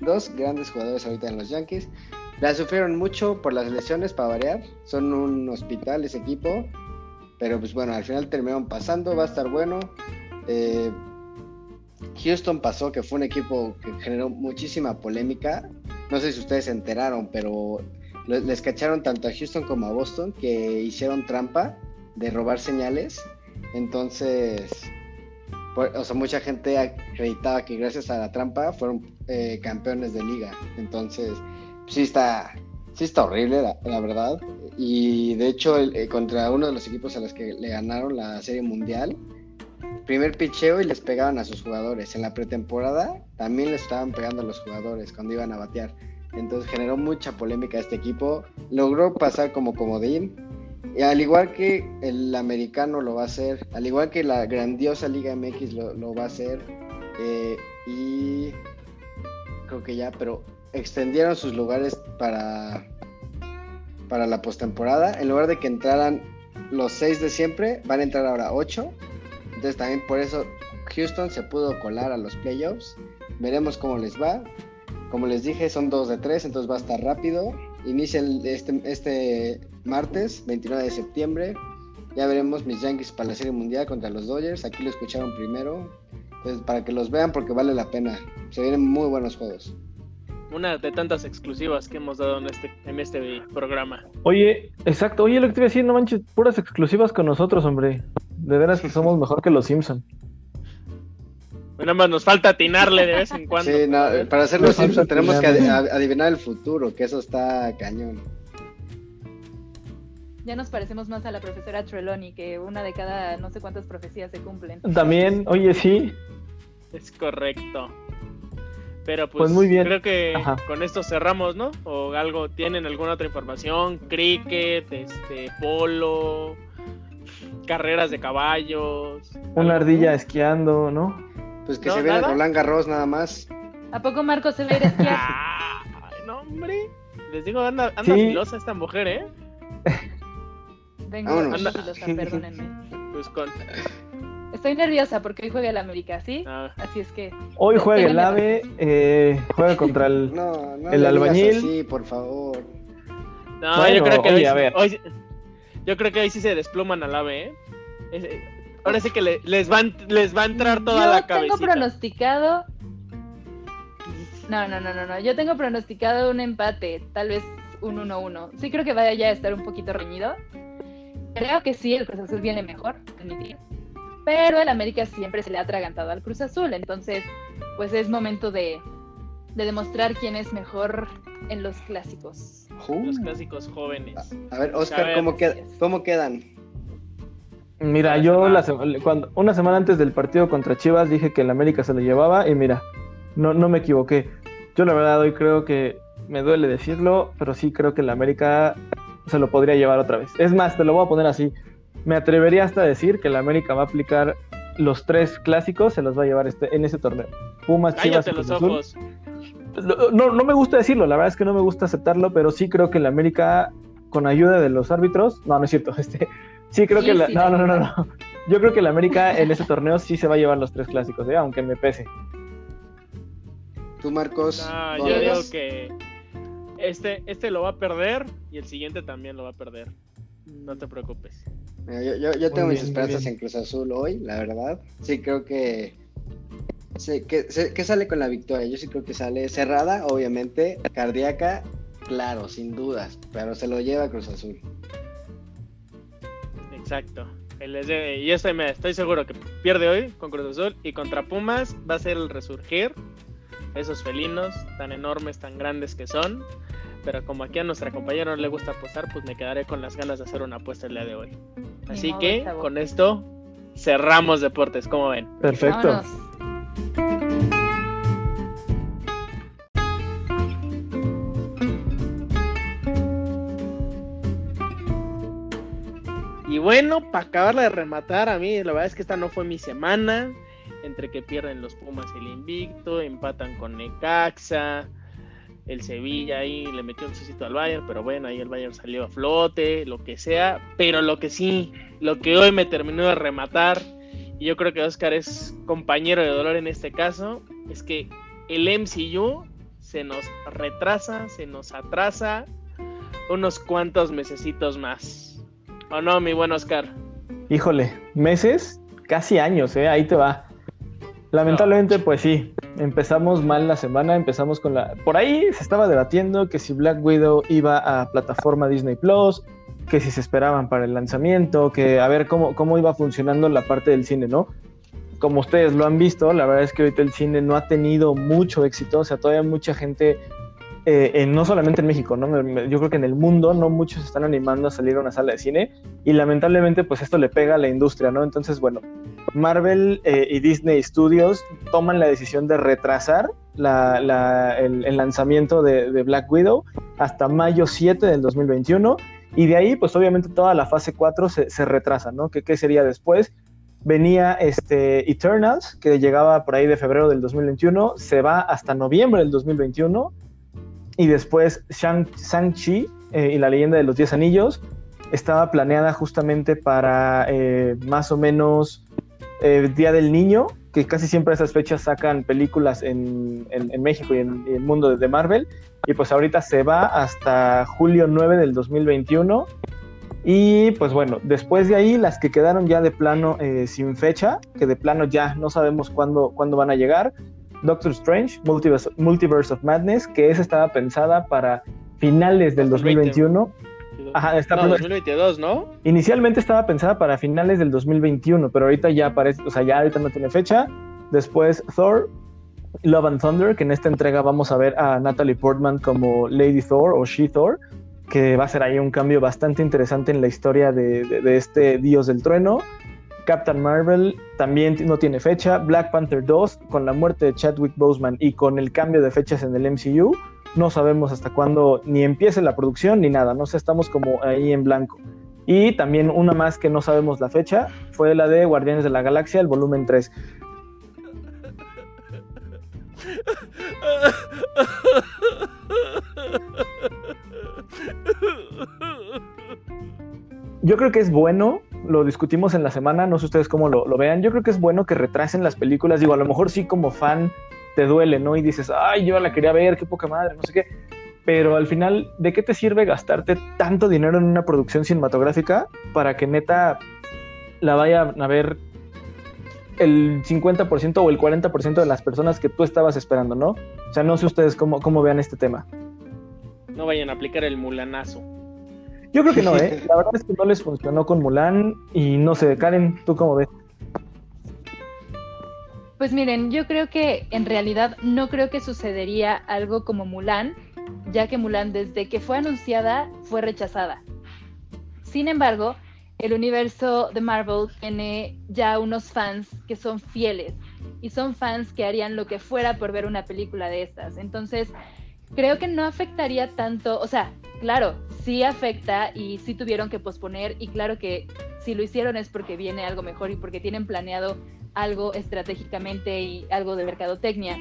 Dos grandes jugadores ahorita en los Yankees. La sufrieron mucho por las lesiones, para variar. Son un hospital ese equipo. Pero pues bueno, al final terminaron pasando. Va a estar bueno. Eh, Houston pasó, que fue un equipo que generó muchísima polémica. No sé si ustedes se enteraron, pero les cacharon tanto a Houston como a Boston que hicieron trampa de robar señales. Entonces, por- o sea, mucha gente acreditaba que gracias a la trampa fueron eh, campeones de liga. Entonces, sí está, sí está horrible, la, verdad. Y de hecho, eh, contra uno de los equipos a los que le ganaron la Serie Mundial, primer picheo y les pegaban a sus jugadores. En la pretemporada también les estaban pegando a los jugadores cuando iban a batear. Entonces generó mucha polémica este equipo. Logró pasar como comodín. Y al igual que el americano lo va a hacer, al igual que la grandiosa Liga MX lo, lo va a hacer. eh, y creo que ya, pero extendieron sus lugares para, para la postemporada. En lugar de que entraran los seis de siempre, van a entrar ahora ocho. Entonces también por eso Houston se pudo colar a los playoffs. Veremos cómo les va. Como les dije, son dos de tres, entonces va a estar rápido. Inicia este, este martes, 29 de septiembre. Ya veremos mis Yankees para la Serie Mundial contra los Dodgers. Aquí lo escucharon primero. Entonces, para que los vean, porque vale la pena. Se vienen muy buenos juegos. Una de tantas exclusivas que hemos dado en este, en este programa. Oye, exacto, oye, lo que te iba a decir, no manches, puras exclusivas con nosotros, hombre. De veras que somos mejor que los Simpson. Nada más nos falta atinarle de vez en cuando. Sí, no, para hacer los Simpsons tenemos que adivinar el futuro, que eso está cañón. Ya nos parecemos más a la profesora Trelawney, que una de cada no sé cuántas profecías se cumplen. También, oye, sí, Es correcto. Pero pues, Pues muy bien. creo que Ajá. con esto cerramos, ¿no? O algo, ¿tienen alguna otra información? Cricket, este, polo, carreras de caballos. una algo? ardilla esquiando, ¿no? Pues que No, se viene nada. Roland Garros nada más. ¿A poco Marcos se va a ir a esquiar? Ay, no, hombre. Les digo, anda, anda Sí. filosa esta mujer, ¿eh? Vámonos. ando filosa, perdónenme. Pues con. Estoy nerviosa porque hoy juega el América, ¿sí? ah, Así es que Hoy juega el AVE, eh, juega contra el... No, no El le albañil. así, por favor. no, Bueno, yo creo que oye, hoy, a ver. hoy- yo creo que ahí sí se despluman al ave, ¿eh? Es- eh, ahora sí que le- les, va, a ent- les va a entrar toda yo la tengo cabecita. pronosticado. No, no, no, no, no. Yo tengo pronosticado un empate, tal vez un 1-1. Sí creo que vaya ya a estar un poquito reñido. Creo que sí, el Cruz Azul viene mejor, admitir. Pero el América siempre se le ha atragantado al Cruz Azul, entonces pues es momento de, de demostrar quién es mejor en los clásicos. Los clásicos jóvenes. A ver, Oscar, A ver. ¿cómo, qued- ¿cómo quedan? Mira, yo la sema- cuando, una semana antes del partido contra Chivas dije que el América se lo llevaba y mira, no, no me equivoqué. Yo la verdad hoy creo que me duele decirlo, pero sí creo que el América se lo podría llevar otra vez. Es más, te lo voy a poner así. Me atrevería hasta a decir que el América va a aplicar los tres clásicos, se los va a llevar este, en ese torneo. Pumas, Chivas Cállate y los Cruz Azul. ojos. No, no me gusta decirlo, la verdad es que no me gusta aceptarlo, pero sí creo que el América, con ayuda de los árbitros, no, no es cierto, este, sí creo Sí, que la- sí, no, no, no, no, no. Yo creo que el América en ese torneo sí se va a llevar los tres clásicos, ¿eh? aunque me pese. Tú, Marcos. No, ¿no yo digo que este, este lo va a perder y el siguiente también lo va a perder. No te preocupes. Mira, Yo, yo, yo tengo mis esperanzas en Cruz Azul hoy, la verdad. Sí, creo que, sí, que, se- que sale con la victoria. Yo sí creo que sale cerrada, obviamente. Cardíaca, claro, sin dudas. Pero se lo lleva Cruz Azul. Exacto. Y este me estoy seguro que pierde hoy con Cruz Azul y contra Pumas va a ser el resurgir. Esos felinos tan enormes, tan grandes que son. Pero como aquí a nuestra compañera no le gusta apostar, pues me quedaré con las ganas de hacer una apuesta el día de hoy. Así modo, que chavo. con esto cerramos deportes, como ven. Perfecto. Vámonos. Y bueno, para acabarla de rematar, a mí la verdad es que esta no fue mi semana. Entre que pierden los Pumas el invicto, empatan con Necaxa, el Sevilla ahí le metió un sucito al Bayern, pero bueno, ahí el Bayern salió a flote, lo que sea. Pero lo que sí, lo que hoy me terminó de rematar, y yo creo que Oscar es compañero de dolor en este caso, es que el MCU se nos retrasa, se nos atrasa unos cuantos mesecitos más. ¿O no, mi buen Oscar? Híjole, meses, casi años, ¿eh? Ahí te va. Lamentablemente, pues sí, empezamos mal la semana, empezamos con la... Por ahí se estaba debatiendo que si Black Widow iba a plataforma Disney Plus, que si se esperaban para el lanzamiento, que a ver cómo, cómo iba funcionando la parte del cine, ¿no? Como ustedes lo han visto, la verdad es que ahorita el cine no ha tenido mucho éxito, o sea, todavía mucha gente, eh, no solamente en México, ¿no? Yo creo que en el mundo no muchos están animando a salir a una sala de cine y lamentablemente pues esto le pega a la industria, ¿no? Entonces, bueno, Marvel eh, y Disney Studios toman la decisión de retrasar el, lanzamiento de, Black Widow hasta mayo 7 del 2021 y de ahí pues obviamente toda la fase 4 se, retrasa, ¿no? ¿Qué, qué sería después? Venía este Eternals, que llegaba por ahí de febrero del 2021, se va hasta noviembre del 2021 y después Shang- Shang-Chi eh, y la leyenda de los 10 anillos estaba planeada justamente para eh, más o menos eh, Día del Niño, que casi siempre a esas fechas sacan películas en, en- en México y en, el mundo de, Marvel. Y pues ahorita se va hasta julio 9 del 2021. Y pues bueno, después de ahí las que quedaron ya de plano eh, sin fecha, que de plano ya no sabemos cuándo, cuándo van a llegar. Doctor Strange, Multiverse, Multiverse of Madness, que esa estaba pensada para finales del 2021. Ajá, está no, primero- 2022, ¿no? Inicialmente estaba pensada para finales del 2021, pero ahorita ya parece, o sea, ya ahorita no tiene fecha. Después Thor, Love and Thunder, que en esta entrega vamos a ver a Natalie Portman como Lady Thor o She Thor, que va a ser ahí un cambio bastante interesante en la historia de, de- de este dios del trueno. Captain Marvel también no tiene fecha. Black Panther 2, con la muerte de Chadwick Boseman y con el cambio de fechas en el MCU, no sabemos hasta cuándo ni empiece la producción ni nada, no sé, estamos como ahí en blanco. Y también una más que no sabemos la fecha fue la de Guardianes de la Galaxia, el volumen 3. Yo creo que es bueno, lo discutimos en la semana, no sé ustedes cómo lo, lo vean, yo creo que es bueno que retrasen las películas, digo, a lo mejor sí como fan te duele, ¿no? Y dices, ay, yo la quería ver, qué poca madre, no sé qué. Pero al final, ¿de qué te sirve gastarte tanto dinero en una producción cinematográfica para que neta la vayan a ver el 50% o el 40% de las personas que tú estabas esperando, ¿no? O sea, no sé ustedes cómo, cómo vean este tema. No vayan a aplicar el mulanazo. Yo creo que no, ¿eh? La verdad es que no les funcionó con Mulan y no sé, Karen, ¿tú cómo ves? Pues miren, yo creo que en realidad no creo que sucedería algo como Mulan, ya que Mulan desde que fue anunciada fue rechazada. Sin embargo, el universo de Marvel tiene ya unos fans que son fieles y son fans que harían lo que fuera por ver una película de estas. Entonces, creo que no afectaría tanto, o sea, claro, sí afecta y sí tuvieron que posponer y claro que si lo hicieron es porque viene algo mejor y porque tienen planeado algo estratégicamente y algo de mercadotecnia.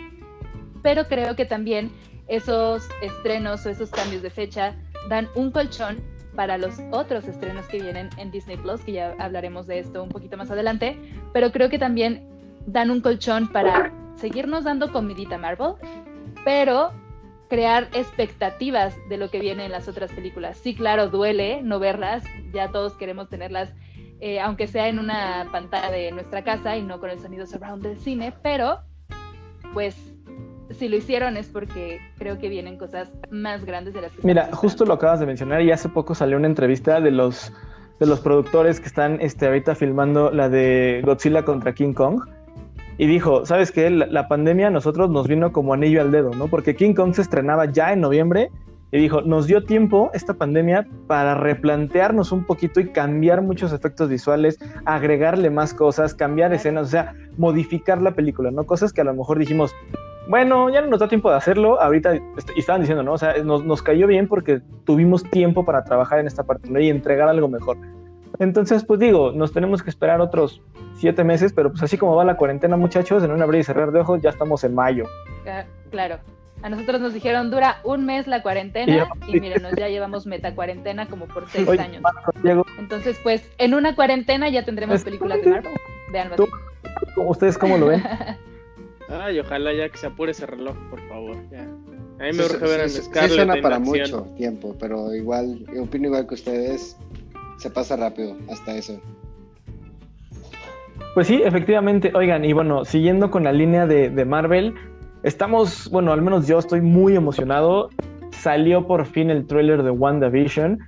Pero creo que también esos estrenos o esos cambios de fecha dan un colchón para los otros estrenos que vienen en Disney Plus, que ya hablaremos de esto un poquito más adelante, pero creo que también dan un colchón para seguirnos dando comidita Marvel, pero crear expectativas de lo que viene en las otras películas. Sí, claro, duele no verlas, ya todos queremos tenerlas, eh, aunque sea en una pantalla de nuestra casa y no con el sonido surround del cine, pero pues si lo hicieron es porque creo que vienen cosas más grandes de las que Mira, justo lo acabas de mencionar y hace poco salió una entrevista de los de los productores que están este, ahorita filmando la de Godzilla contra King Kong. Y dijo, ¿sabes qué? La, la pandemia a nosotros nos vino como anillo al dedo, ¿no? Porque King Kong se estrenaba ya en noviembre y dijo, nos dio tiempo esta pandemia para replantearnos un poquito y cambiar muchos efectos visuales, agregarle más cosas, cambiar escenas, o sea, modificar la película, ¿no? Cosas que a lo mejor dijimos, bueno, ya no nos da tiempo de hacerlo, ahorita, y estaban diciendo, ¿no? O sea, nos, nos cayó bien porque tuvimos tiempo para trabajar en esta parte ¿no? y entregar algo mejor. Entonces, pues digo, nos tenemos que esperar otros siete meses, pero pues así como va la cuarentena, muchachos, en un abrir y cerrar de ojos, ya estamos en mayo. Claro. A nosotros nos dijeron dura un mes la cuarentena y mírenos, ya llevamos meta cuarentena como por seis Oye, años. Marco, Entonces, pues en una cuarentena ya tendremos películas de Marvel. Así. ¿ustedes cómo lo ven? Ay, ojalá ya que se apure ese reloj, por favor. Ya. A mí me Sí, urge ver a sí, sí, Scarlett sí suena en para acción. mucho tiempo, pero igual, yo opino igual que ustedes, se pasa rápido hasta eso. Pues sí, efectivamente. Oigan, y bueno, siguiendo con la línea de, Marvel, estamos, bueno, al menos yo estoy muy emocionado. Salió por fin el tráiler de WandaVision.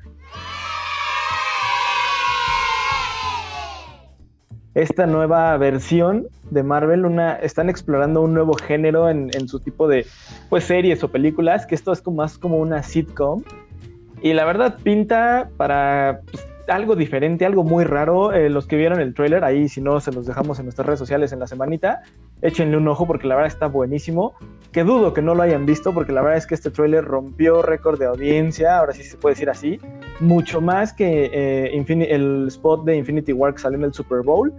Esta nueva versión de Marvel, una, están explorando un nuevo género en, en su tipo de pues, series o películas, que esto es como, más como una sitcom. Y la verdad pinta para pues, algo diferente, algo muy raro. Eh, los que vieron el tráiler, ahí si no se los dejamos en nuestras redes sociales en la semanita, échenle un ojo porque la verdad está buenísimo. Que dudo que no lo hayan visto porque la verdad es que este tráiler rompió récord de audiencia, ahora sí se puede decir así, mucho más que eh, el spot de Infinity War que salió en el Super Bowl.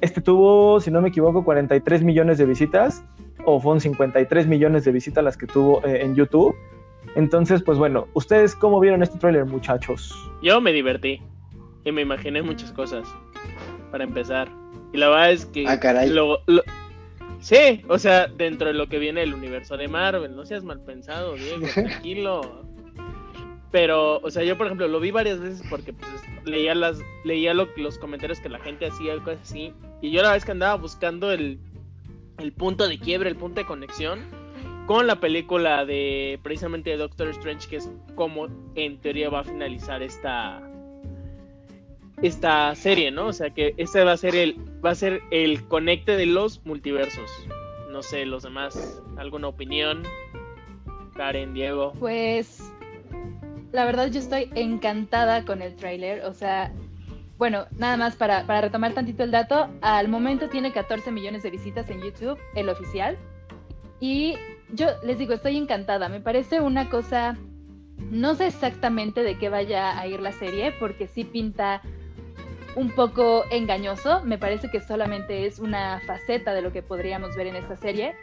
Este tuvo, si no me equivoco, 43 millones de visitas, o fueron 53 millones de visitas las que tuvo eh, en YouTube. Entonces, pues bueno, ¿ustedes cómo vieron este tráiler, muchachos? Yo me divertí y me imaginé muchas cosas para empezar. Y la verdad es que Ah, caray. lo- lo- sí, o sea, dentro de lo que viene el universo de Marvel, no seas mal pensado, Diego, tranquilo. Pero, o sea, yo por ejemplo lo vi varias veces porque pues leía las leía lo- los comentarios que la gente hacía, cosas así, y yo la vez que andaba buscando el el punto de quiebre, el punto de conexión con la película de precisamente de Doctor Strange, que es como en teoría va a finalizar esta esta serie, ¿no? O sea que este va a ser el va a ser el conecte de los multiversos. No sé, los demás, ¿alguna opinión? Karen, Diego. Pues la verdad yo estoy encantada con el tráiler, o sea, bueno, nada más para, para retomar tantito el dato, al momento tiene 14 millones de visitas en YouTube, el oficial, y yo les digo, estoy encantada, me parece una cosa, no sé exactamente de qué vaya a ir la serie, porque sí pinta un poco engañoso, me parece que solamente es una faceta de lo que podríamos ver en esta serie.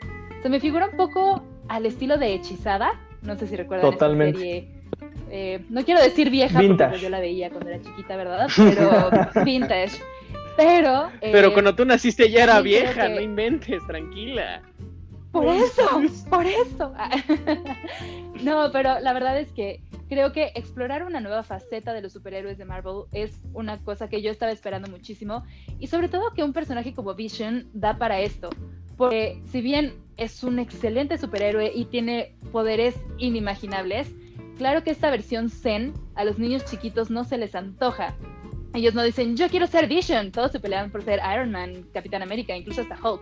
Se me figura un poco al estilo de Hechizada, no sé si recuerdan Totalmente. esta serie. eh, no quiero decir vieja Vintage. porque pues, yo la veía cuando era chiquita, ¿verdad? Pero vintage. Pero. eh, Pero cuando tú naciste ya era sí, vieja, que- no inventes, tranquila. Por eso, por eso. No, pero la verdad es que creo que explorar una nueva faceta de los superhéroes de Marvel es una cosa que yo estaba esperando muchísimo y sobre todo que un personaje como Vision da para esto, porque si bien es un excelente superhéroe y tiene poderes inimaginables, claro que esta versión Zen a los niños chiquitos no se les antoja. Ellos no dicen, yo quiero ser Vision, todos se pelean por ser Iron Man, Capitán América, incluso hasta Hulk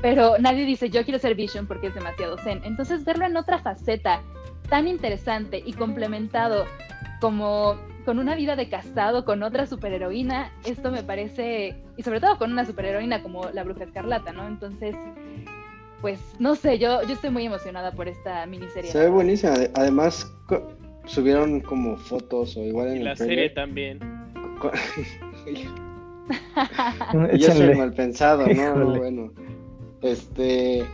pero nadie dice yo quiero ser Vision porque es demasiado zen. Entonces verlo en otra faceta tan interesante y complementado como con una vida de casado con otra superheroína, esto me parece, y sobre todo con una superheroína como la Bruja Escarlata, ¿no? Entonces, pues no sé, yo, yo estoy muy emocionada por esta miniserie. Se ve buenísima. Además, subieron como fotos o igual en y la serie también. yo soy mal pensado, ¿no? Bueno, este,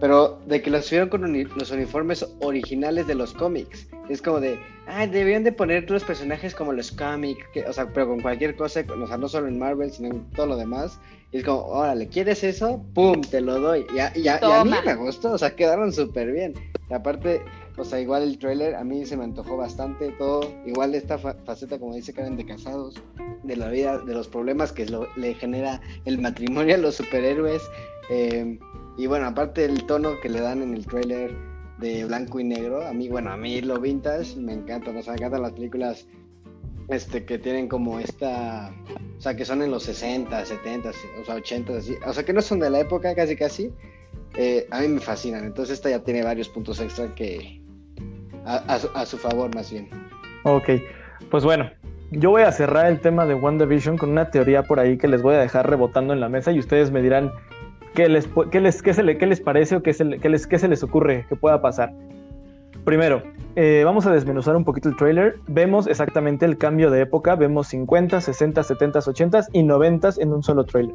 pero de que lo subieron con los uniformes originales de los cómics. Es como de, ah, debían de poner los personajes como los cómics, o sea, pero con cualquier cosa, o sea, no solo en Marvel, sino en todo lo demás. Y es como, órale, ¿quieres eso? ¡Pum! Te lo doy. Y a, y a, mí me gustó, o sea, quedaron súper bien. Y aparte, o sea, igual el trailer a mí se me antojó bastante todo. Igual esta faceta, como dice Karen, de casados, de la vida, de los problemas que le genera el matrimonio a los superhéroes. Eh, y bueno, aparte el tono que le dan en el trailer de blanco y negro, a mí, bueno, a mí lo vintage me encanta, o sea, me encantan las películas este que tienen como esta, o sea, que son en los 60, 70, o sea, 80, así, o sea, que no son de la época casi casi, eh, a mí me fascinan, entonces esta ya tiene varios puntos extra que, a, a su favor más bien. Ok, pues bueno, yo voy a cerrar el tema de WandaVision con una teoría por ahí que les voy a dejar rebotando en la mesa y ustedes me dirán qué les, qué les, qué se, le, qué les parece o qué se, qué les, qué se les ocurre que pueda pasar. Primero, eh, vamos a desmenuzar un poquito el trailer. Vemos exactamente el cambio de época. Vemos 50, 60, 70, 80 y 90 en un solo trailer.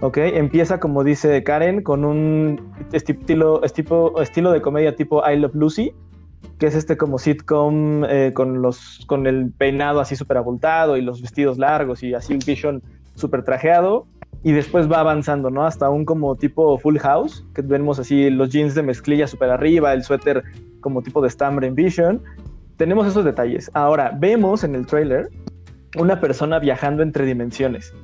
¿Ok? Empieza, como dice Karen, con un estilo, estilo, estilo de comedia tipo I Love Lucy, que es este como sitcom eh, con, los, con el peinado así súper abultado y los vestidos largos y así un vision súper trajeado y después va avanzando, ¿no? Hasta un como tipo full house, que vemos así los jeans de mezclilla súper arriba, el suéter como tipo de estambre en Vision. Tenemos esos detalles. Ahora, vemos en el trailer una persona viajando entre dimensiones.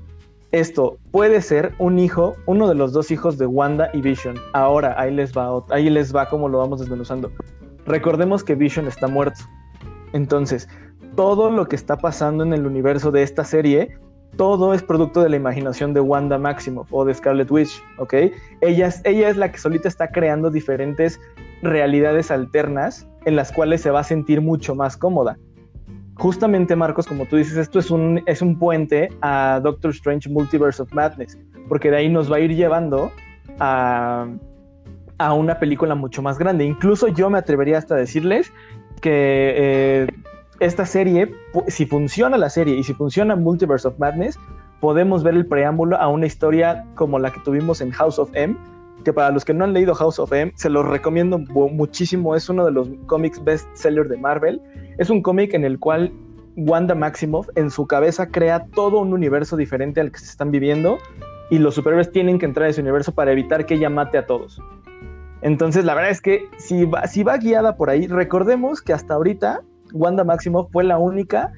Esto puede ser un hijo, uno de los dos hijos de Wanda y Vision. Ahora, ahí les va, ahí les va como lo vamos desmenuzando. Recordemos que Vision está muerto. Entonces, todo lo que está pasando en el universo de esta serie todo es producto de la imaginación de Wanda Maximoff o de Scarlet Witch, ¿ok? Ella es, la que solita está creando diferentes realidades alternas en las cuales se va a sentir mucho más cómoda. Justamente, Marcos, como tú dices, esto es un, puente a Doctor Strange Multiverse of Madness, porque de ahí nos va a ir llevando a, a una película mucho más grande. Incluso yo me atrevería hasta a decirles que eh, esta serie, si funciona la serie y si funciona Multiverse of Madness, podemos ver el preámbulo a una historia como la que tuvimos en House of M, que para los que no han leído House of M, se los recomiendo muchísimo, es uno de los cómics best sellers de Marvel. Es un cómic en el cual Wanda Maximoff en su cabeza crea todo un universo diferente al que se están viviendo y los superhéroes tienen que entrar a ese universo para evitar que ella mate a todos. Entonces, la verdad es que si va, si va guiada por ahí, recordemos que hasta ahorita Wanda Maximoff fue la única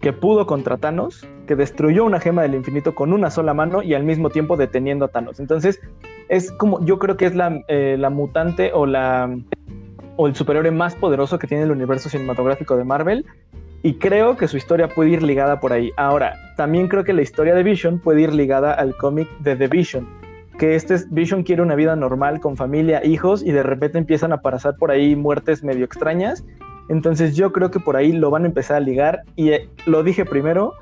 que pudo contra Thanos, que destruyó una gema del infinito con una sola mano y al mismo tiempo deteniendo a Thanos. Entonces, es como, yo creo que es la, eh, la mutante o la o el superhéroe más poderoso que tiene el universo cinematográfico de Marvel. Y creo que su historia puede ir ligada por ahí. Ahora, también creo que la historia de Vision puede ir ligada al cómic de The Vision. Que este es, Vision quiere una vida normal con familia, hijos, y de repente empiezan a pasar por ahí muertes medio extrañas entonces yo creo que por ahí lo van a empezar a ligar y eh, lo dije primero,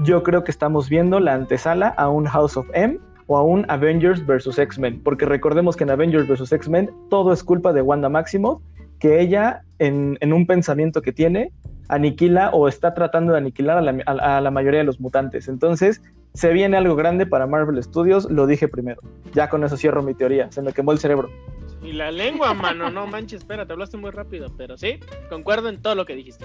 yo creo que estamos viendo la antesala a un House of M o a un Avengers vs. X-Men, porque recordemos que en Avengers vs. X-Men todo es culpa de Wanda Maximoff, que ella en, un pensamiento que tiene aniquila o está tratando de aniquilar a la, a la, mayoría de los mutantes. Entonces, se viene algo grande para Marvel Studios, lo dije primero. Ya con eso cierro mi teoría, se me quemó el cerebro. Y la lengua, mano, no manches, espera, te hablaste muy rápido, pero sí, concuerdo en todo lo que dijiste.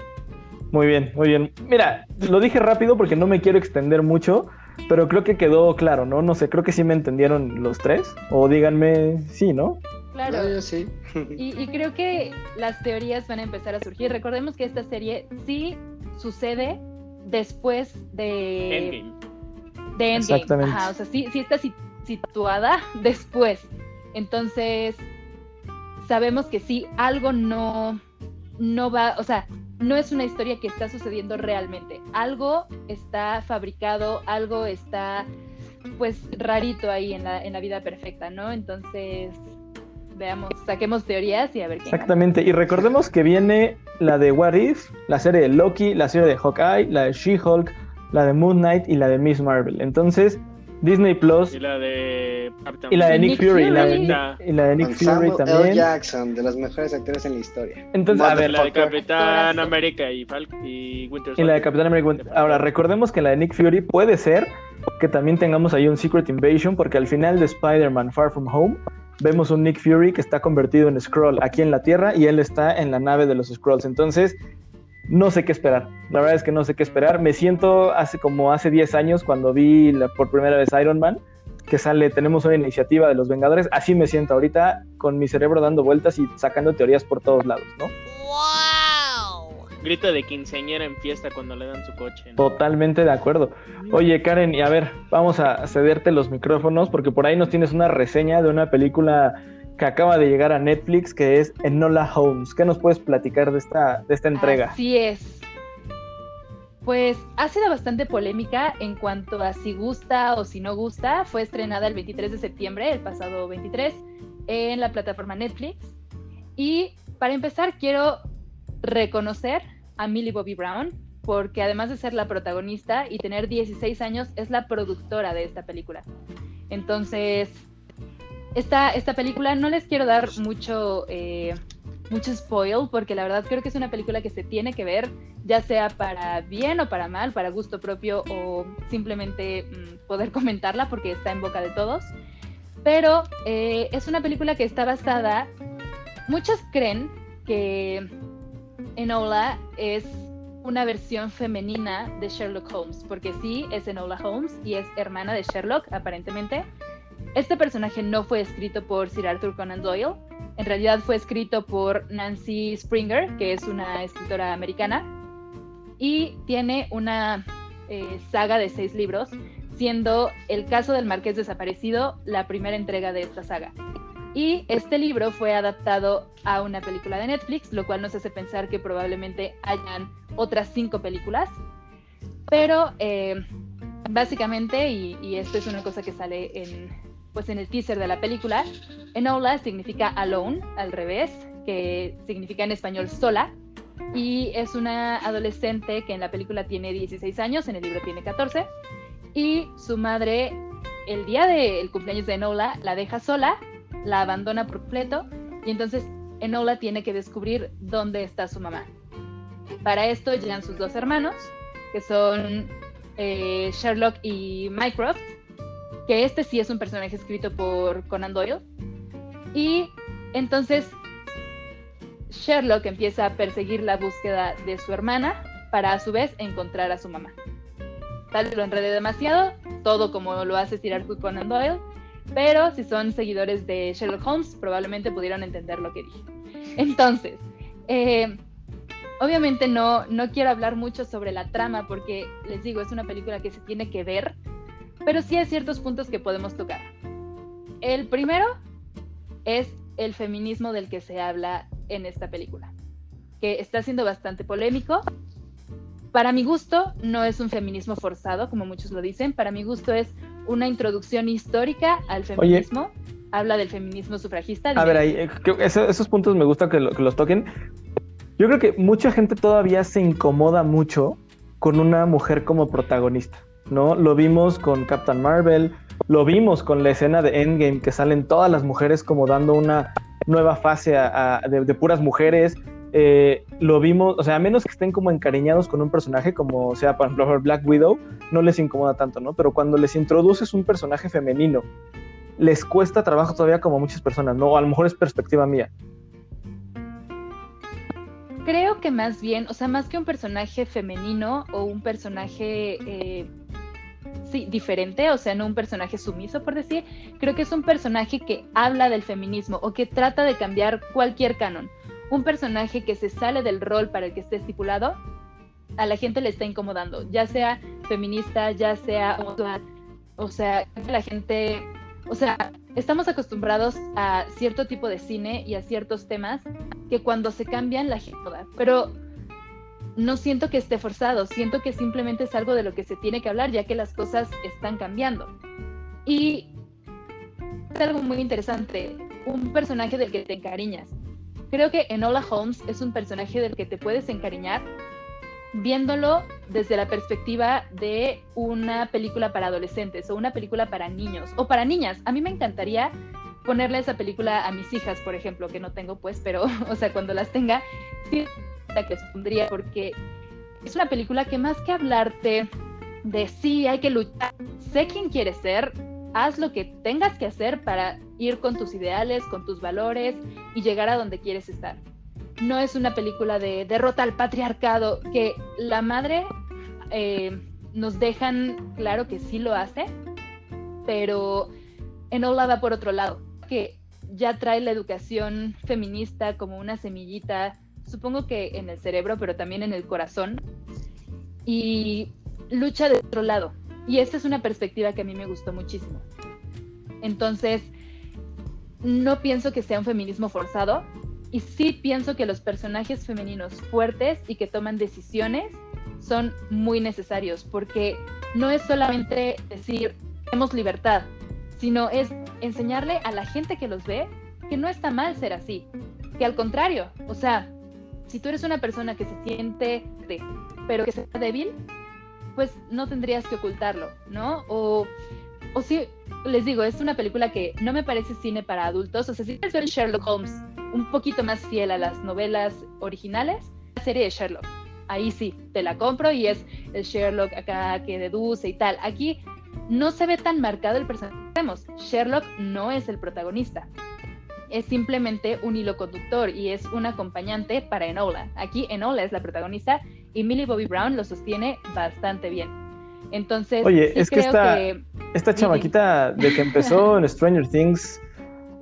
Muy bien, muy bien. Mira, lo dije rápido porque no me quiero extender mucho, pero creo que quedó claro, ¿no? No sé, creo que sí me entendieron los tres, o díganme sí, ¿no? Claro, sí. Y, y creo que las teorías van a empezar a surgir. Recordemos que esta serie sí sucede después de Endgame. De Endgame. Exactamente. Ajá, o sea, sí, sí está situada después. Entonces, sabemos que sí, algo no, no va, o sea, no es una historia que está sucediendo realmente. Algo está fabricado, algo está pues rarito ahí en la, en la vida perfecta, ¿no? Entonces, veamos, saquemos teorías y a ver qué. Exactamente, y recordemos que viene la de What If, la serie de Loki, la serie de Hawkeye, la de She-Hulk, la de Moon Knight y la de Miss Marvel. Entonces, Disney Plus Y la de Captain y la de Nick, Nick Fury, y la de, y la de Nick Con Fury Samuel L. también. Jackson, de los mejores actores en la historia. Entonces, a ver, la de. Capitán. América y, Fal y Winter Y la de Soldier. Capitán América. Ahora, recordemos que la de Nick Fury puede ser que también tengamos ahí un Secret Invasion, porque al final de Spider-Man Far From Home vemos un Nick Fury que está convertido en Skrull aquí en la Tierra y él está en la nave de los Skrulls. Entonces, no sé qué esperar. La verdad es que no sé qué esperar. Me siento hace como hace 10 años cuando vi la- por primera vez Iron Man, que sale, tenemos una iniciativa de los Vengadores. Así me siento ahorita, con mi cerebro dando vueltas y sacando teorías por todos lados, ¿no? Grito de quinceañera en fiesta cuando le dan su coche. ¿no? Totalmente de acuerdo. Oye, Karen, y a ver, vamos a cederte los micrófonos porque por ahí nos tienes una reseña de una película que acaba de llegar a Netflix que es Enola Holmes. ¿Qué nos puedes platicar de esta, de esta entrega? Así es. Pues ha sido bastante polémica en cuanto a si gusta o si no gusta. Fue estrenada el 23 de septiembre, el pasado 23, en la plataforma Netflix. Y para empezar, quiero reconocer a Millie Bobby Brown, porque además de ser la protagonista y tener 16 años, es la productora de esta película. Entonces, esta, esta película no les quiero dar mucho, eh, mucho spoil, porque la verdad creo que es una película que se tiene que ver, ya sea para bien o para mal, para gusto propio o simplemente mm, poder comentarla porque está en boca de todos. Pero eh, es una película que está basada, muchos creen que Enola es una versión femenina de Sherlock Holmes, porque sí, es Enola Holmes y es hermana de Sherlock, aparentemente. Este personaje no fue escrito por Sir Arthur Conan Doyle, en realidad fue escrito por Nancy Springer, que es una escritora americana, y tiene una eh, saga de seis libros, siendo El caso del marqués desaparecido la primera entrega de esta saga. Y este libro fue adaptado a una película de Netflix, lo cual nos hace pensar que probablemente hayan otras cinco películas. Pero eh, básicamente, y, y esto es una cosa que sale en, pues en el teaser de la película, Enola significa alone, al revés, que significa en español sola. Y es una adolescente que en la película tiene 16 años, en el libro tiene 14. Y su madre, el día del cumpleaños de Enola, la deja sola la abandona por completo y entonces Enola tiene que descubrir dónde está su mamá. Para esto llegan sus dos hermanos, que son eh, Sherlock y Mycroft, que este sí es un personaje escrito por Conan Doyle. Y entonces Sherlock empieza a perseguir la búsqueda de su hermana para a su vez encontrar a su mamá. Tal vez lo enredé demasiado, todo como lo hace Sir Conan Doyle, pero si son seguidores de Sherlock Holmes, probablemente pudieron entender lo que dije. Entonces, eh, obviamente no, no quiero hablar mucho sobre la trama porque les digo, es una película que se tiene que ver, pero sí hay ciertos puntos que podemos tocar. El primero es el feminismo del que se habla en esta película, que está siendo bastante polémico. Para mi gusto, no es un feminismo forzado, como muchos lo dicen. Para mi gusto es una introducción histórica al feminismo. Habla del feminismo sufragista. A ver, ahí, eh, esos puntos me gusta que, lo- que los toquen. Yo creo que mucha gente todavía se incomoda mucho con una mujer como protagonista, ¿no? Lo vimos con Captain Marvel, lo vimos con la escena de Endgame, que salen todas las mujeres como dando una nueva fase a- de, puras mujeres. Eh, lo vimos, o sea, a menos que estén como encariñados con un personaje, como sea, por ejemplo, Black Widow, no les incomoda tanto, ¿no? Pero cuando les introduces un personaje femenino, les cuesta trabajo todavía como muchas personas, ¿no? O a lo mejor es perspectiva mía. Creo que más bien, o sea, más que un personaje femenino o un personaje, eh, sí, diferente, o sea, no un personaje sumiso, por decir, creo que es un personaje que habla del feminismo o que trata de cambiar cualquier canon. Un personaje que se sale del rol para el que esté estipulado, a la gente le está incomodando, ya sea feminista, ya sea o sea, la gente, o sea, estamos acostumbrados a cierto tipo de cine y a ciertos temas que cuando se cambian la gente pero no siento que esté forzado, siento que simplemente es algo de lo que se tiene que hablar ya que las cosas están cambiando. Y es algo muy interesante, un personaje del que te encariñas. Creo que Enola Holmes es un personaje del que te puedes encariñar viéndolo desde la perspectiva de una película para adolescentes o una película para niños o para niñas. A mí me encantaría ponerle esa película a mis hijas, por ejemplo, que no tengo pues, pero, o sea, cuando las tenga, que pondría, porque es una película que más que hablarte de sí, hay que luchar, sé quién quieres ser, haz lo que tengas que hacer para ir con tus ideales, con tus valores y llegar a donde quieres estar. No es una película de derrota al patriarcado, que la madre eh, nos dejan claro que sí lo hace, pero en Ola va por otro lado, que ya trae la educación feminista como una semillita, supongo que en el cerebro, pero también en el corazón, y lucha de otro lado. Y esta es una perspectiva que a mí me gustó muchísimo. Entonces, no pienso que sea un feminismo forzado y sí pienso que los personajes femeninos fuertes y que toman decisiones son muy necesarios porque no es solamente decir, tenemos libertad, sino es enseñarle a la gente que los ve que no está mal ser así, que al contrario, o sea, si tú eres una persona que se siente, pero que sea débil, pues no tendrías que ocultarlo, ¿no? O, o si, les digo, es una película que no me parece cine para adultos, o sea, si quieres ver Sherlock Holmes un poquito más fiel a las novelas originales, la serie de Sherlock, ahí sí, te la compro y es el Sherlock acá que deduce y tal. Aquí no se ve tan marcado el personaje. Sherlock no es el protagonista, es simplemente un hilo conductor y es un acompañante para Enola. Aquí Enola es la protagonista y Millie Bobby Brown lo sostiene bastante bien. Entonces, oye, es que esta, esta chamaquita de que empezó en Stranger Things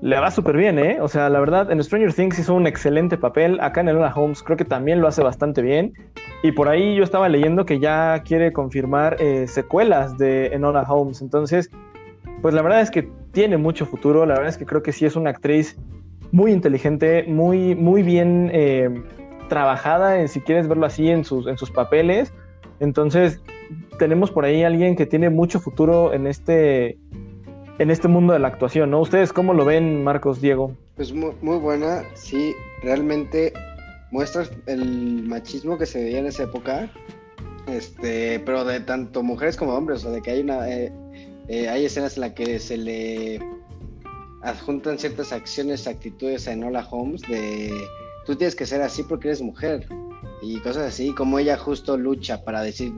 le va súper bien, ¿eh? O sea, la verdad, en Stranger Things hizo un excelente papel. Acá en Enola Holmes creo que también lo hace bastante bien. Y por ahí yo estaba leyendo que ya quiere confirmar eh, secuelas de Enola Holmes. Entonces, pues la verdad es que tiene mucho futuro. La verdad es que creo que sí es una actriz muy inteligente, muy, muy bien eh, trabajada, en, si quieres verlo así, en sus, en sus papeles. Entonces, tenemos por ahí alguien que tiene mucho futuro en este, en este mundo de la actuación, ¿no? ¿Ustedes cómo lo ven, Marcos, Diego? Pues muy, muy buena, sí, realmente muestra el machismo que se veía en esa época, este, pero de tanto mujeres como hombres, o sea, de que hay una, eh, eh, hay escenas en las que se le adjuntan ciertas acciones, actitudes a Enola Holmes de tú tienes que ser así porque eres mujer y cosas así, como ella justo lucha para decir,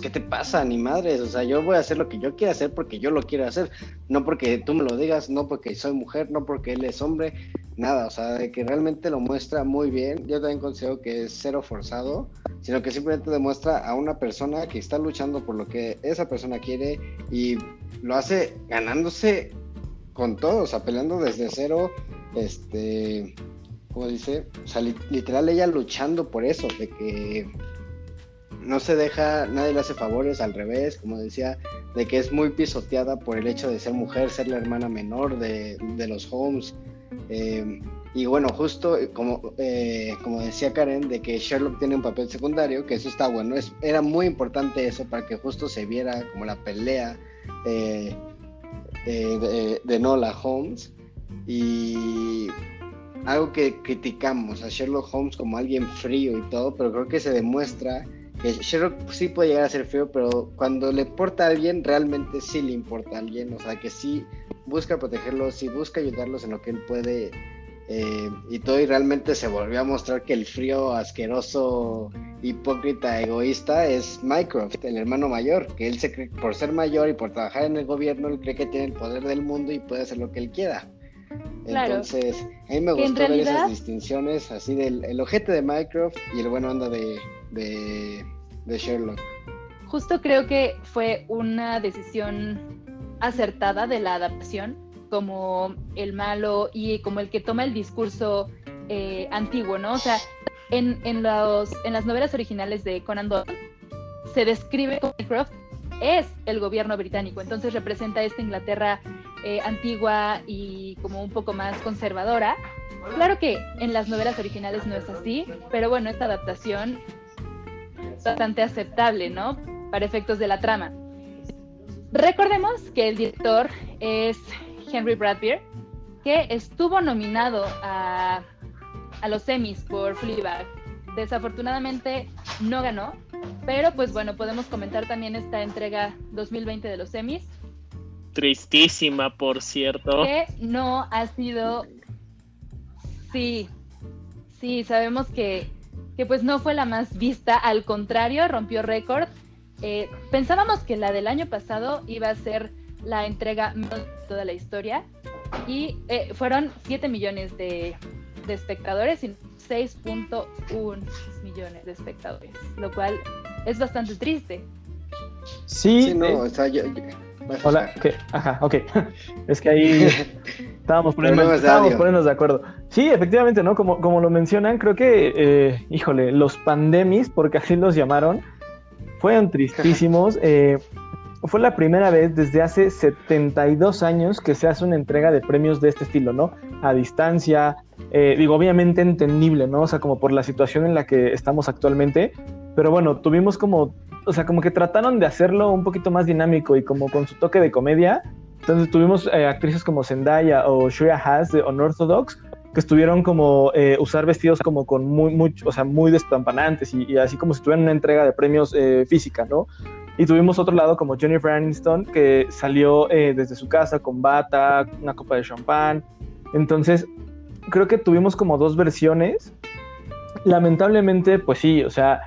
¿qué te pasa? Ni madres, o sea, yo voy a hacer lo que yo quiero hacer porque yo lo quiero hacer, no porque tú me lo digas, no porque soy mujer, no porque él es hombre, nada, o sea, de que realmente lo muestra muy bien, yo también considero que es cero forzado, sino que simplemente demuestra a una persona que está luchando por lo que esa persona quiere y lo hace ganándose con todo, o sea, peleando desde cero, este, como dice, o sea, literal ella luchando por eso, de que no se deja, nadie le hace favores, al revés, como decía, de que es muy pisoteada por el hecho de ser mujer, ser la hermana menor de, los Holmes. Eh, y bueno, justo como, eh, como decía Karen, de que Sherlock tiene un papel secundario, que eso está bueno, es, era muy importante eso para que justo se viera como la pelea eh, de, de Nola Holmes. Y algo que criticamos a Sherlock Holmes como alguien frío y todo, pero creo que se demuestra que Sherlock sí puede llegar a ser frío, pero cuando le importa a alguien, realmente sí le importa a alguien, o sea, que sí busca protegerlo, sí busca ayudarlos en lo que él puede eh, y todo, y realmente se volvió a mostrar que el frío, asqueroso, hipócrita, egoísta es Mycroft, el hermano mayor, que él se cree, por ser mayor y por trabajar en el gobierno, él cree que tiene el poder del mundo y puede hacer lo que él quiera. Entonces, a mí me gustó ver esas distinciones así del el ojete de Minecraft y el buen onda de, de, Sherlock. Justo creo que fue una decisión acertada de la adaptación, como el malo y como el que toma el discurso eh, antiguo, ¿no? O sea, en, en, los, en las novelas originales de Conan Doyle se describe que Minecraft es el gobierno británico, entonces representa esta Inglaterra eh, antigua y como un poco más conservadora. Claro que en las novelas originales no es así, pero bueno, esta adaptación es bastante aceptable, ¿no? Para efectos de la trama. Recordemos que el director es Henry Bradbeer, que estuvo nominado a, a los Emmys por Fleabag. desafortunadamente no ganó, pero pues bueno, podemos comentar también esta entrega 2020 de los semis, Tristísima, por cierto. que no ha sido, sí, sí, sabemos que, que pues no fue la más vista, al contrario, rompió récord. Eh, pensábamos que la del año pasado iba a ser la entrega de toda la historia y eh, fueron 7 millones de, de espectadores y 6.1 millones de espectadores, lo cual es bastante triste. Sí, Sí, no, eh, o sea, yo. yo- vas, Hola. ¿qué? Ajá, ok. Es que ahí estábamos, poniendo, estábamos poniéndonos de acuerdo. Sí, efectivamente, ¿no? Como, como lo mencionan, creo que, eh, híjole, los pandemis, porque así los llamaron, fueron tristísimos. eh, fue la primera vez desde hace 72 años que se hace una entrega de premios de este estilo, ¿no? A distancia, eh, digo, obviamente entendible, ¿no? O sea, como por la situación en la que estamos actualmente, pero bueno, tuvimos como, o sea, como que trataron de hacerlo un poquito más dinámico y como con su toque de comedia. Entonces tuvimos eh, actrices como Zendaya o Shreya Haas de Unorthodox que estuvieron como eh, usar vestidos como con muy, muy, o sea, muy despampanantes y, y así como si tuvieran una entrega de premios eh, física, ¿no? Y tuvimos otro lado como Jennifer Aniston que salió eh, desde su casa con bata, una copa de champán. Entonces, creo que tuvimos como dos versiones. Lamentablemente, pues sí, o sea,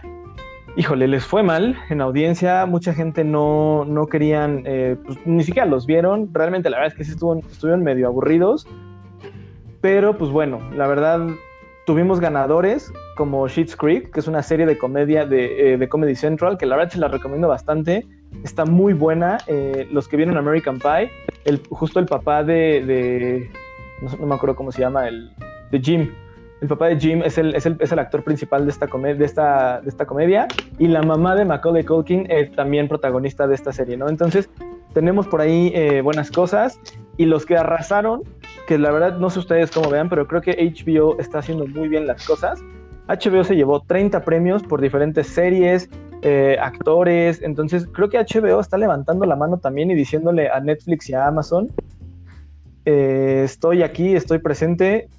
híjole, les fue mal en audiencia, mucha gente no, no querían, eh, pues, ni siquiera los vieron, realmente la verdad es que sí estuvo- estuvieron medio aburridos, pero pues bueno, la verdad tuvimos ganadores como Sheets Creek, que es una serie de comedia de, eh, de Comedy Central, que la verdad se la recomiendo bastante, está muy buena, eh, los que vieron American Pie, el, justo el papá de, no, no me acuerdo cómo se llama, el, de Jim, el papá de Jim es el, es el, es el actor principal de esta, de, esta, de esta comedia y la mamá de Macaulay Culkin eh, también protagonista de esta serie, ¿no? Entonces tenemos por ahí eh, buenas cosas y los que arrasaron, que la verdad no sé ustedes cómo vean, pero creo que HBO está haciendo muy bien las cosas. HBO se llevó 30 premios por diferentes series, eh, actores, entonces creo que HBO está levantando la mano también y diciéndole a Netflix y a Amazon, eh, estoy aquí, estoy presente,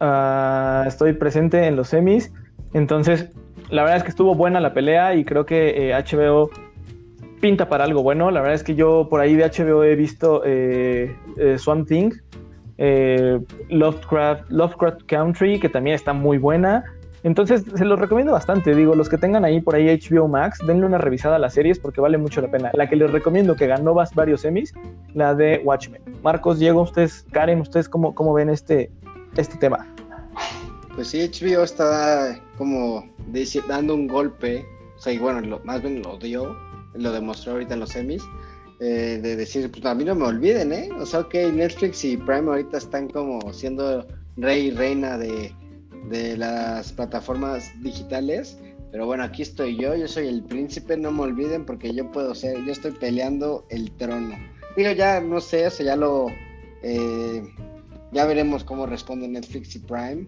ah, estoy presente en los semis, entonces la verdad es que estuvo buena la pelea y creo que eh, HBO pinta para algo bueno. La verdad es que yo por ahí de HBO he visto eh, eh, Swamp Thing, eh, Lovecraft, Lovecraft Country, que también está muy buena. Entonces se los recomiendo bastante. Digo, los que tengan ahí por ahí HBO Max, denle una revisada a las series porque vale mucho la pena. La que les recomiendo que ganó varios semis, la de Watchmen. Marcos, Diego, ustedes, Karen, ustedes cómo, cómo ven este, este tema. Pues sí, HBO está como dando un golpe, o sea, y bueno, más bien lo dio, lo demostró ahorita en los semis, eh, de decir, pues a mí no me olviden, ¿eh? O sea, ok, Netflix y Prime ahorita están como siendo rey y reina de, de las plataformas digitales, pero bueno, aquí estoy yo, yo soy el príncipe, no me olviden porque yo puedo ser, yo estoy peleando el trono. Digo, ya no sé, o sea, ya lo... eh, ya veremos cómo responde Netflix y Prime.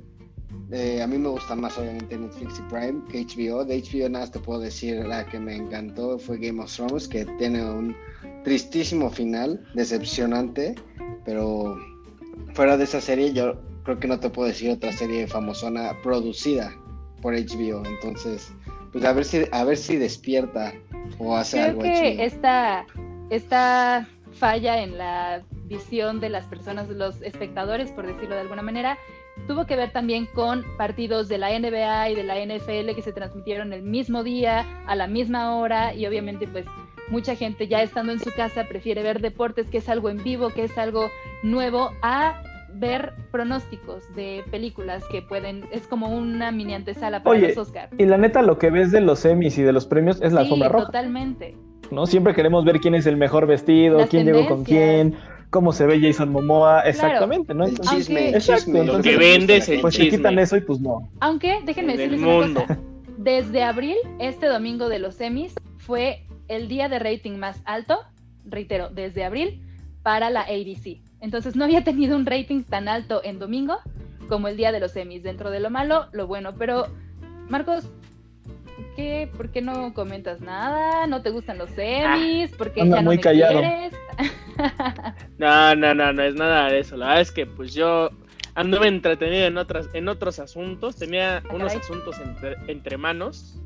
Eh, a mí me gusta más obviamente Netflix y Prime que HBO. De HBO nada más te puedo decir la que me encantó fue Game of Thrones, que tiene un tristísimo final, decepcionante, pero fuera de esa serie yo creo que no te puedo decir otra serie famosona producida por HBO. Entonces, pues a ver si a ver si despierta o hace Creo algo que HBO. esta, esta falla en la visión de las personas, los espectadores, por decirlo de alguna manera, tuvo que ver también con partidos de la NBA y de la NFL que se transmitieron el mismo día, a la misma hora, y obviamente pues mucha gente ya estando en su casa prefiere ver deportes, que es algo en vivo, que es algo nuevo, a ver pronósticos de películas que pueden, es como una mini antesala para Oye, los Oscars. Y la neta, lo que ves de los semis y de los premios es la sí, alfombra roja. totalmente. ¿no? Siempre queremos ver quién es el mejor vestido, Las quién llegó con quién. Cómo se ve Jason Momoa, exactamente, ¿no? El Entonces, chisme, Aunque- el Exacto, chisme. lo que le vende gusta a la es el pues gente. te quitan chisme. eso y pues no. Aunque déjenme En decirles una mundo. cosa. Desde abril, este domingo de los semis fue el día de rating más alto, reitero, desde abril para la ABC. Entonces no había tenido un rating tan alto en domingo como el día de los semis. Dentro de lo malo, lo bueno. Pero, Marcos, ¿qué? ¿por qué no comentas nada? ¿No te gustan los semis? ¿Por qué Anda ya no muy me callado. quieres? No, no, no, no es nada de eso. La verdad es que pues yo anduve entretenido en otras, en otros asuntos, tenía unos caray. asuntos entre, entre manos,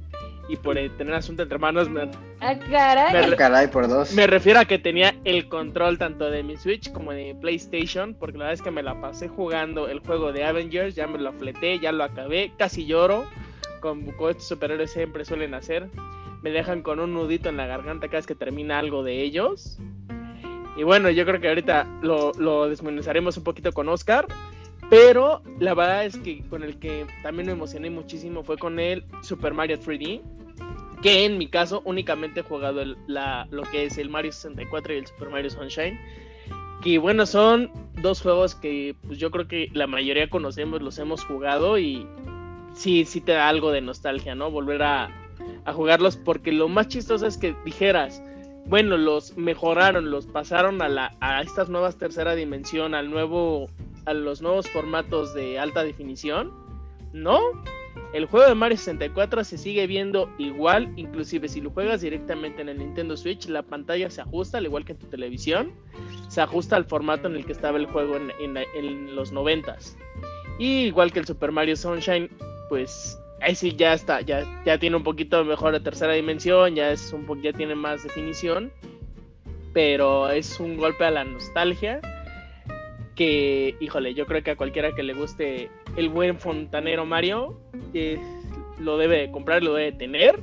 y por tener asuntos entre manos me, Ah, caray. Me- Ah, caray, por dos. me refiero a que tenía el control tanto de mi Switch como de mi PlayStation, porque la verdad es que me la pasé jugando el juego de Avengers, ya me lo fleté, ya lo acabé, casi lloro, como estos superhéroes siempre suelen hacer. Me dejan con un nudito en la garganta cada vez que termina algo de ellos. Y bueno, yo creo que ahorita lo, lo desmenuzaremos un poquito con Oscar. Pero la verdad es que con el que también me emocioné muchísimo fue con el Super Mario 3D. Que en mi caso únicamente he jugado el- la, lo que es el Mario 64 y el Super Mario Sunshine. Que bueno, son dos juegos que pues yo creo que la mayoría conocemos, los hemos jugado y sí, sí te da algo de nostalgia, ¿no? Volver a, a jugarlos porque lo más chistoso es que dijeras, bueno, los mejoraron, los pasaron a, la, a estas nuevas tercera dimensión, al nuevo, a los nuevos formatos de alta definición. No, el juego de Mario 64 se sigue viendo igual, inclusive si lo juegas directamente en el Nintendo Switch, la pantalla se ajusta, al igual que en tu televisión, se ajusta al formato en el que estaba el juego en, en- los 90s. Y igual que el Super Mario Sunshine, pues ahí sí ya está, ya, ya tiene un poquito mejor de tercera dimensión, ya es un ya tiene más definición, pero es un golpe a la nostalgia que, híjole, yo creo que a cualquiera que le guste el buen fontanero Mario, eh, lo debe de comprar, lo debe de tener.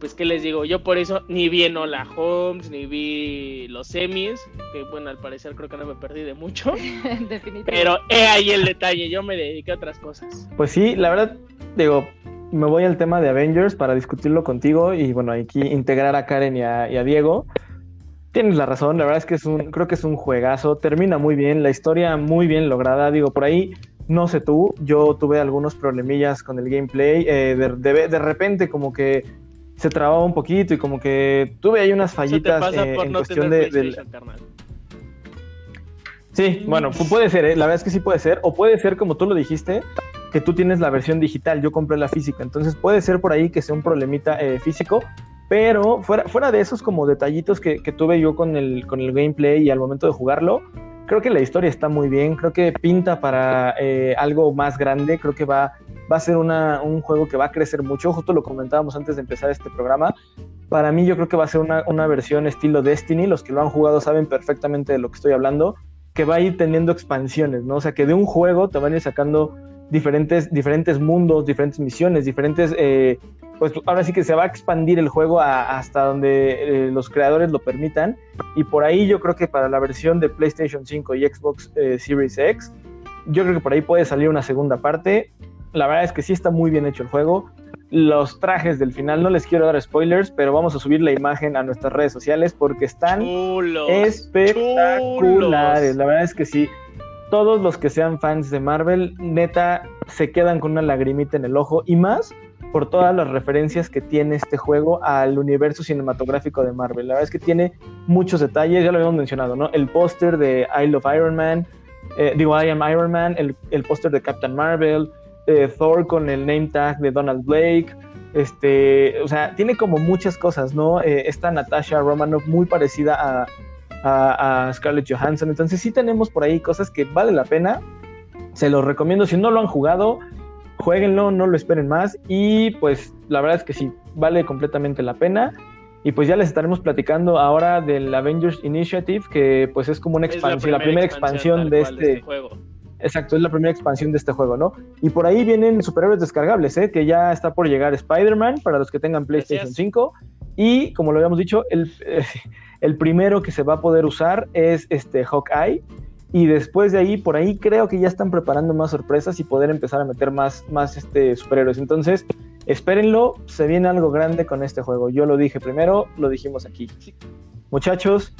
Pues, ¿qué les digo? Yo por eso ni vi en Hola Holmes, ni vi los semis, que bueno, al parecer creo que no me perdí de mucho. Definitivamente. Pero he ahí el detalle, yo me dediqué a otras cosas. Pues sí, la verdad, digo, me voy al tema de Avengers para discutirlo contigo y bueno, aquí integrar a Karen y a, y a Diego. Tienes la razón, la verdad es que es un, creo que es un juegazo, termina muy bien, la historia muy bien lograda, digo, por ahí, no sé tú, yo tuve algunos problemillas con el gameplay, eh, de, de- de repente como que se trababa un poquito y como que tuve ahí unas Eso te fallitas pasa eh, por en no cuestión tener de, del, carnal. Sí, bueno, pu- puede ser, ¿eh? la verdad es que sí puede ser, o puede ser como tú lo dijiste, que tú tienes la versión digital, yo compré la física, entonces puede ser por ahí que sea un problemita eh, físico, pero fuera, fuera de esos como detallitos que, que tuve yo con el, con el gameplay y al momento de jugarlo, creo que la historia está muy bien, creo que pinta para eh, algo más grande, creo que va, a ser un juego que va a crecer mucho, justo lo comentábamos antes de empezar este programa, para mí yo creo que va a ser una, una versión estilo Destiny, los que lo han jugado saben perfectamente de lo que estoy hablando, que va a ir teniendo expansiones, ¿no? O sea, que de un juego te van a ir sacando diferentes, diferentes mundos, diferentes misiones, diferentes... eh, pues ahora sí que se va a expandir el juego a- hasta donde eh, los creadores lo permitan. Y por ahí yo creo que para la versión de PlayStation 5 y Xbox eh, Series X, yo creo que por ahí puede salir una segunda parte. La verdad es que sí está muy bien hecho el juego. Los trajes del final, no les quiero dar spoilers, pero vamos a subir la imagen a nuestras redes sociales porque están Chulos. espectaculares. chulos. La verdad es que sí. Todos los que sean fans de Marvel, neta, se quedan con una lagrimita en el ojo y más por todas las referencias que tiene este juego al universo cinematográfico de Marvel. La verdad es que tiene muchos detalles, ya lo habíamos mencionado, ¿no? El póster de I Love Iron Man, eh, digo, I Am Iron Man, el, el póster de Captain Marvel, eh, Thor con el name tag de Donald Blake, este, o sea, tiene como muchas cosas, ¿no? Eh, esta Natasha Romanoff muy parecida a, a, a Scarlett Johansson, entonces sí tenemos por ahí cosas que vale la pena, se los recomiendo, si no lo han jugado, jueguenlo, no lo esperen más y pues la verdad es que sí, vale completamente la pena. Y pues ya les estaremos platicando ahora del Avengers Initiative, que pues es como una expansión, la, primera expansión, tal de cual este, juego. Exacto, es la primera expansión de este juego, ¿no? Y por ahí vienen superhéroes descargables, ¿eh? Que ya está por llegar Spider-Man para los que tengan PlayStation Gracias. 5. Y como lo habíamos dicho, el, eh, el primero que se va a poder usar es este Hawkeye. Y después de ahí, por ahí creo que ya están preparando más sorpresas y poder empezar a meter más, más este, superhéroes. Entonces, espérenlo, se viene algo grande con este juego. Yo lo dije primero, lo dijimos aquí. Sí. Muchachos,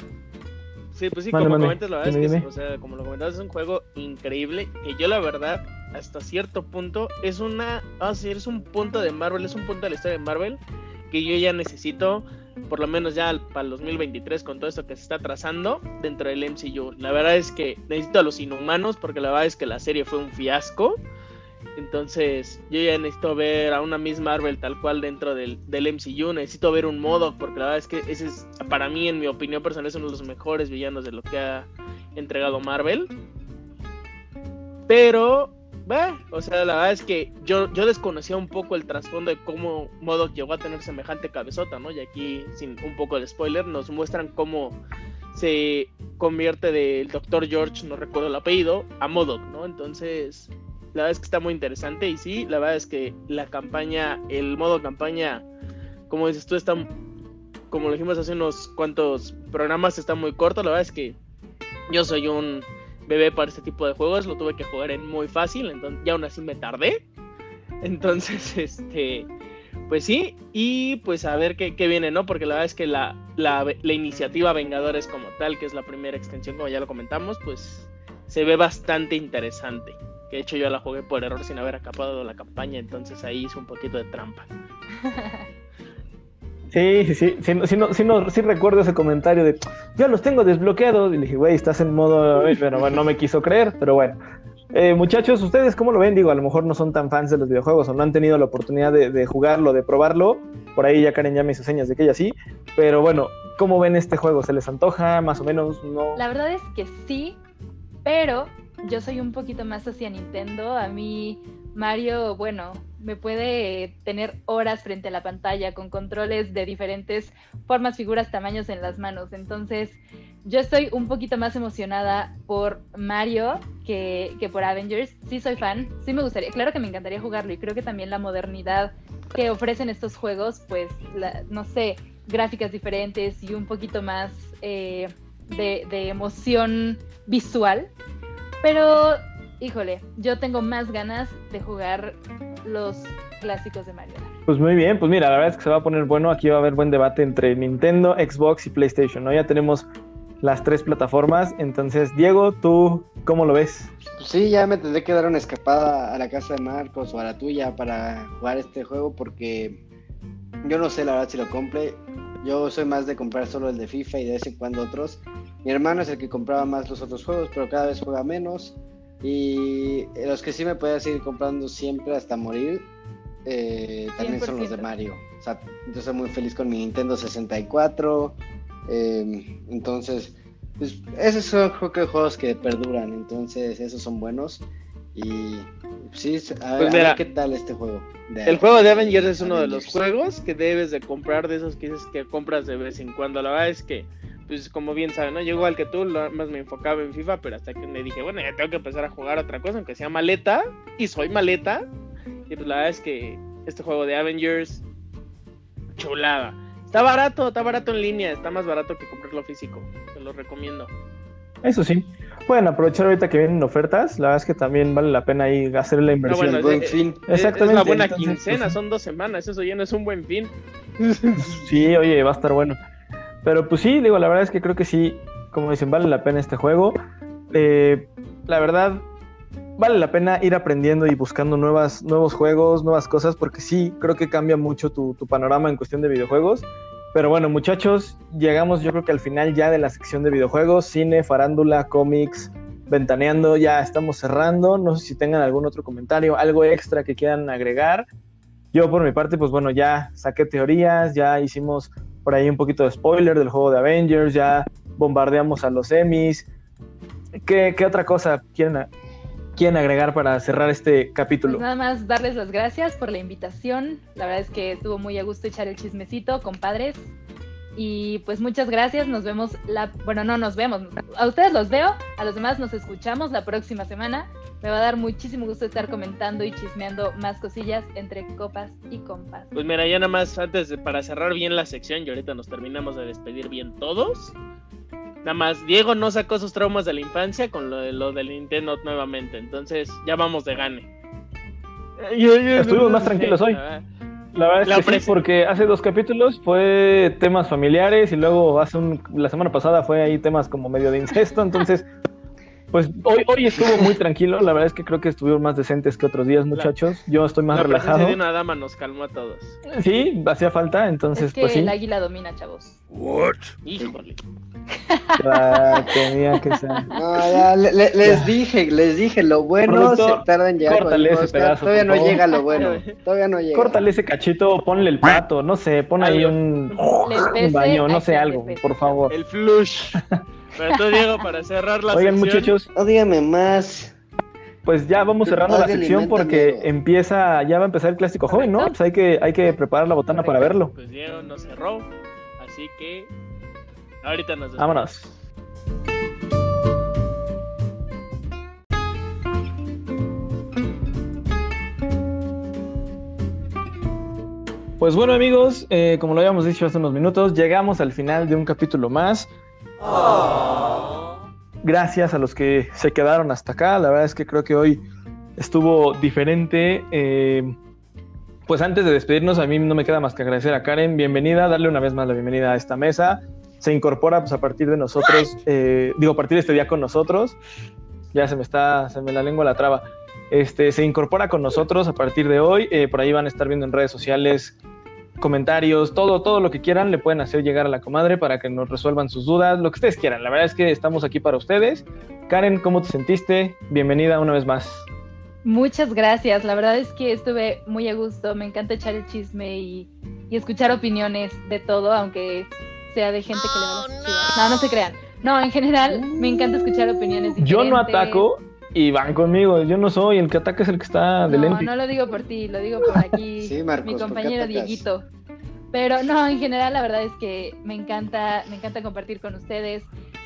Sí, pues sí, Mande, como mande. comentas, la verdad Dime, es que, dime. o sea, como lo comentabas, es un juego increíble que yo la verdad, hasta cierto punto, es una, vamos a decir, es un punto de Marvel, es un punto de la historia de Marvel que yo ya necesito, por lo menos ya para el 2023 con todo esto que se está trazando dentro del MCU. La verdad es que necesito a los inhumanos porque la verdad es que la serie fue un fiasco. Entonces, yo ya necesito ver a una Miss Marvel tal cual dentro del, del MCU. Necesito ver un modo, porque la verdad es que ese es, para mí, en mi opinión personal, es uno de los mejores villanos de lo que ha entregado Marvel. Pero, o sea, la verdad es que yo, yo desconocía un poco el trasfondo de cómo Modoc llegó a tener semejante cabezota, ¿no? Y aquí, sin un poco de spoiler, nos muestran cómo se convierte del Dr. George, no recuerdo el apellido, a Modoc, ¿no? Entonces, la verdad es que está muy interesante y sí, la verdad es que la campaña, el modo campaña, como dices tú, está, como lo dijimos hace unos cuantos programas, está muy corto, la verdad es que yo soy un bebé para este tipo de juegos, lo tuve que jugar en muy fácil, entonces ya aún así me tardé. Entonces, este, pues sí, y pues a ver qué, qué viene, ¿no? Porque la verdad es que la, la, la, iniciativa Vengadores como tal, que es la primera extensión, como ya lo comentamos, pues se ve bastante interesante. Que de hecho yo la jugué por error sin haber acabado la campaña, entonces ahí hice un poquito de trampa. Sí, sí, sí, sí, sí, no, sí, no, sí recuerdo ese comentario de, yo los tengo desbloqueados, y le dije, güey, estás en modo, pero bueno, no me quiso creer, pero bueno. Eh, muchachos, ¿ustedes cómo lo ven? Digo, a lo mejor no son tan fans de los videojuegos o no han tenido la oportunidad de, de jugarlo, de probarlo. Por ahí ya Karen ya me hizo señas de que ella sí. Pero bueno, ¿cómo ven este juego? ¿Se les antoja? ¿Más o menos? ¿No? La verdad es que sí, pero yo soy un poquito más hacia Nintendo. A mí Mario, bueno, me puede tener horas frente a la pantalla con controles de diferentes formas, figuras, tamaños en las manos. Entonces, yo estoy un poquito más emocionada por Mario que, que, por Avengers. Sí soy fan, sí me gustaría, claro que me encantaría jugarlo y creo que también la modernidad que ofrecen estos juegos, pues, no sé, gráficas diferentes y un poquito más eh, de, de emoción visual. Pero híjole, yo tengo más ganas de jugar los clásicos de Mario. Pues muy bien, pues mira, la verdad es que se va a poner bueno, aquí va a haber buen debate entre Nintendo, Xbox y PlayStation, ¿no? Ya tenemos las tres plataformas, entonces Diego, ¿tú cómo lo ves? Pues sí, ya me tendré que dar una escapada a la casa de Marcos o a la tuya para jugar este juego porque yo no sé la verdad si lo compre. Yo soy más de comprar solo el de FIFA y de vez en cuando otros. Mi hermano es el que compraba más los otros juegos, pero cada vez juega menos. Y los que sí me puedo seguir comprando siempre hasta morir, eh, también 100%. son los de Mario. O sea, yo soy muy feliz con mi Nintendo 64. Eh, entonces, pues, esos son juegos que perduran. Entonces, esos son buenos. Y sí, a ver, pues mira, a ver qué tal este juego. De, el juego de Avengers es uno Avengers. de los juegos que debes de comprar, de esos que dices que compras de vez en cuando. La verdad es que pues como bien saben, ¿no? Yo igual que tú, más me enfocaba en FIFA, pero hasta que me dije, bueno, ya tengo que empezar a jugar otra cosa, aunque sea maleta, y soy maleta. Y pues la verdad es que este juego de Avengers, chulada. Está barato, está barato en línea, está más barato que comprarlo físico. Te lo recomiendo. Eso sí. Pueden aprovechar ahorita que vienen ofertas. La verdad es que también vale la pena ahí hacer la inversión. No, bueno, es, fin. Exactamente. Es una buena Entonces, quincena, pues, son dos semanas. Eso ya no es un buen fin. Sí, oye, va a estar bueno. Pero pues sí, digo, la verdad es que creo que sí, como dicen, vale la pena este juego. Eh, la verdad, vale la pena ir aprendiendo y buscando nuevas, nuevos juegos, nuevas cosas, porque sí, creo que cambia mucho tu, tu, panorama en cuestión de videojuegos. Pero bueno, muchachos, llegamos yo creo que al final ya de la sección de videojuegos, cine, farándula, cómics, ventaneando, ya estamos cerrando. No sé si tengan algún otro comentario, algo extra que quieran agregar. Yo por mi parte, pues bueno, ya saqué teorías, ya hicimos por ahí un poquito de spoiler del juego de Avengers, ya bombardeamos a los Emmys. ¿Qué, qué otra cosa quieren, quieren agregar para cerrar este capítulo? Pues nada más darles las gracias por la invitación. La verdad es que estuvo muy a gusto echar el chismecito, compadres. Y pues muchas gracias, nos vemos la... Bueno, no nos vemos, a ustedes los veo, a los demás nos escuchamos la próxima semana. Me va a dar muchísimo gusto estar comentando y chismeando más cosillas entre copas y compas. Pues mira, ya nada más antes de, para cerrar bien la sección y ahorita nos terminamos de despedir bien todos. Nada más, Diego no sacó sus traumas de la infancia con lo, de, lo del Nintendo nuevamente, entonces ya vamos de gane. Estuvimos más tranquilos hoy. La verdad es la que sí, porque hace dos capítulos fue temas familiares y luego hace un, la semana pasada fue ahí temas como medio de incesto, entonces pues hoy, hoy estuvo muy tranquilo, la verdad es que creo que estuvieron más decentes que otros días, muchachos. Yo estoy más la relajado. de una dama nos calmó a todos. Sí, hacía falta, entonces es que pues sí. el águila domina, chavos. What? Híjole. Ya, tenía que ser. No, ya, le, le, les ya. dije, les dije, lo bueno se tarda en llegar. córtale ese pedazo, todavía no llega lo bueno. Todavía no llega. Córtale ese cachito, ponle el pato, no sé, pon ahí un, baño, no sé, algo, por favor. El flush. Pero tú, Diego, para cerrar la Oigan, sección. muchachos, No dígame más. pues ya vamos cerrando la sección porque empieza, ya va a empezar el clásico joven, ¿no? Pues hay que, hay que preparar la botana para verlo. Pues Diego nos cerró, así que ahorita nos Vámonos. Pues bueno amigos, eh, como lo habíamos dicho hace unos minutos, llegamos al final de un capítulo más. Gracias a los que se quedaron hasta acá. La verdad es que creo que hoy estuvo diferente. Eh, pues antes de despedirnos, a mí no me queda más que agradecer a Karen. Bienvenida, darle una vez más la bienvenida a esta mesa. Se incorpora pues, a partir de nosotros, eh, digo, a partir de este día con nosotros. Ya se me está, se me la lengua la traba. Este, se incorpora con nosotros a partir de hoy. por ahí van a estar viendo en redes sociales comentarios, todo, todo lo que quieran, le pueden hacer llegar a la comadre para que nos resuelvan sus dudas, lo que ustedes quieran. La verdad es que estamos aquí para ustedes. Karen, ¿cómo te sentiste? Bienvenida una vez más. Muchas gracias, la verdad es que estuve muy a gusto, me encanta echar el chisme y, escuchar opiniones de todo, aunque sea de gente que le va a no. no, no se crean. No, en general me encanta escuchar opiniones diferentes. Yo no ataco, y van conmigo. Yo no soy, el que ataca es el que está de No, no lo digo por ti, lo digo por aquí, mi compañero Dieguito. Pero no, en general la verdad es que me encanta, me encanta compartir con ustedes.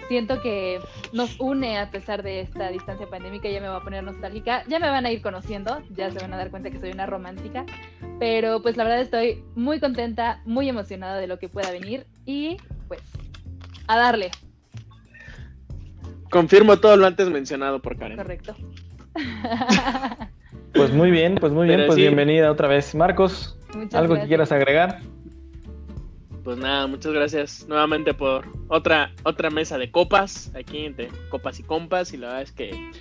Siento que nos une a pesar de esta distancia pandémica, ya me voy a poner nostálgica, ya me van a ir conociendo, ya se van a dar cuenta que soy una romántica, pero pues la verdad estoy muy contenta, muy emocionada de lo que pueda venir y pues a darle. Confirmo todo lo antes mencionado por Karen. Correcto. Pues muy bien, pues muy bien, pues bienvenida otra vez. Marcos, ¿algo que quieras agregar? Pues nada, muchas gracias nuevamente por otra, otra mesa de copas, aquí entre copas y compas, y la verdad es que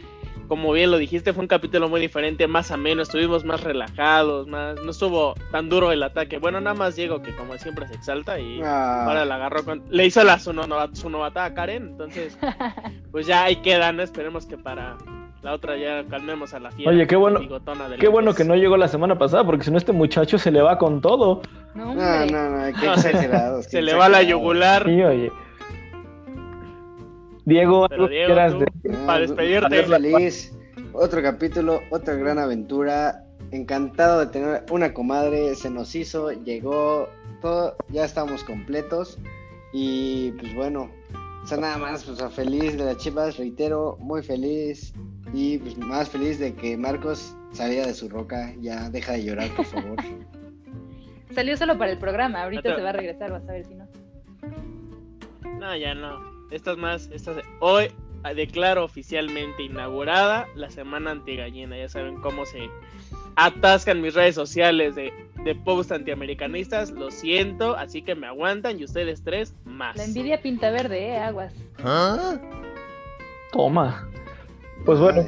como bien lo dijiste, fue un capítulo muy diferente, más ameno, estuvimos más relajados, más no estuvo tan duro el ataque. Bueno, nada más Diego que como siempre se exalta y ah. ahora la agarró con le hizo la su, novata a Karen, entonces pues ya ahí quedan, esperemos que para la otra ya calmemos a la fiesta. Oye, qué bueno. Qué bueno que no llegó la semana pasada, porque si no este muchacho se le va con todo. No, no, no, qué exagerado. se le va la yugular. Sí, oye. Diego, para despedirte. feliz. Otro capítulo, otra gran aventura. Encantado de tener una comadre. Se nos hizo, llegó, todo, ya estamos completos. Y pues bueno, o sea, nada más, pues feliz de las chivas, reitero, muy feliz. Y pues más feliz de que Marcos salía de su roca. Ya deja de llorar, por favor. Salió solo para el programa, ahorita se va a regresar, vas a ver si no. No, ya no. Estas más, estas hoy declaro oficialmente inaugurada la semana antigallina. Ya saben cómo se atascan mis redes sociales de, de post antiamericanistas. Lo siento, así que me aguantan y ustedes tres más. La envidia pinta verde, eh, aguas. ¿Ah? Toma. Pues bueno.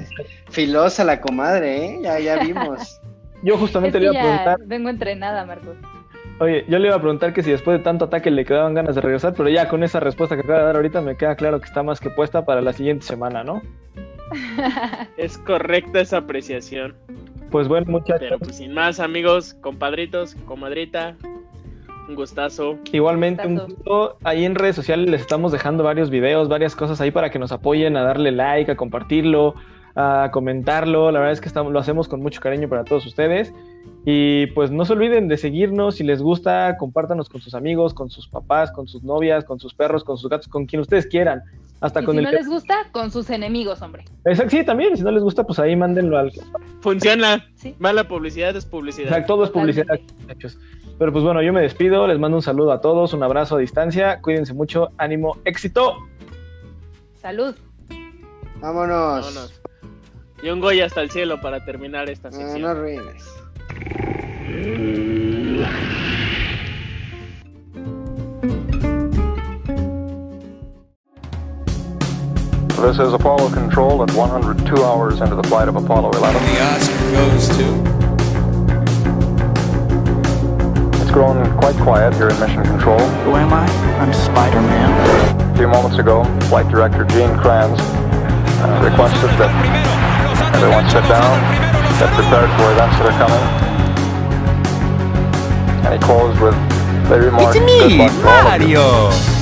filosa la comadre, ¿eh? Ya, ya vimos. Yo justamente le iba a preguntar. Vengo entrenada, Marcos. Oye, yo le iba a preguntar que si después de tanto ataque le quedaban ganas de regresar, pero ya con esa respuesta que acaba de dar ahorita me queda claro que está más que puesta para la siguiente semana, ¿no? es correcta esa apreciación. Pues bueno, muchachos. Pero pues sin más, amigos, compadritos, comadrita, un gustazo. Igualmente, un gusto. Ahí en redes sociales les estamos dejando varios videos, varias cosas ahí para que nos apoyen a darle like, a compartirlo, a comentarlo. La verdad es que estamos, lo hacemos con mucho cariño para todos ustedes. Y pues no se olviden de seguirnos, si les gusta, compártanos con sus amigos, con sus papás, con sus novias, con sus perros, con sus gatos, con quien ustedes quieran. Hasta con si el no les gusta, con sus enemigos, hombre. Exacto, sí, también, si no les gusta, pues ahí mándenlo al... Funciona. Mala publicidad es publicidad. Exacto, todo es publicidad, Pero pues bueno, yo me despido, les mando un saludo a todos, un abrazo a distancia, cuídense mucho, ánimo, éxito. Salud. Vámonos. Vámonos. Y un Goya hasta el cielo para terminar esta sesión. No, no reines. This is Apollo Control at 102 hours into the flight of Apollo 11. The Oscar goes to. It's grown quite quiet here in Mission Control. Who am I? I'm Spider Man. A few moments ago, Flight Director Gene Kranz uh, requested that everyone sit down, get prepared for events that are coming. And he closed with the remark, It's me, Mario!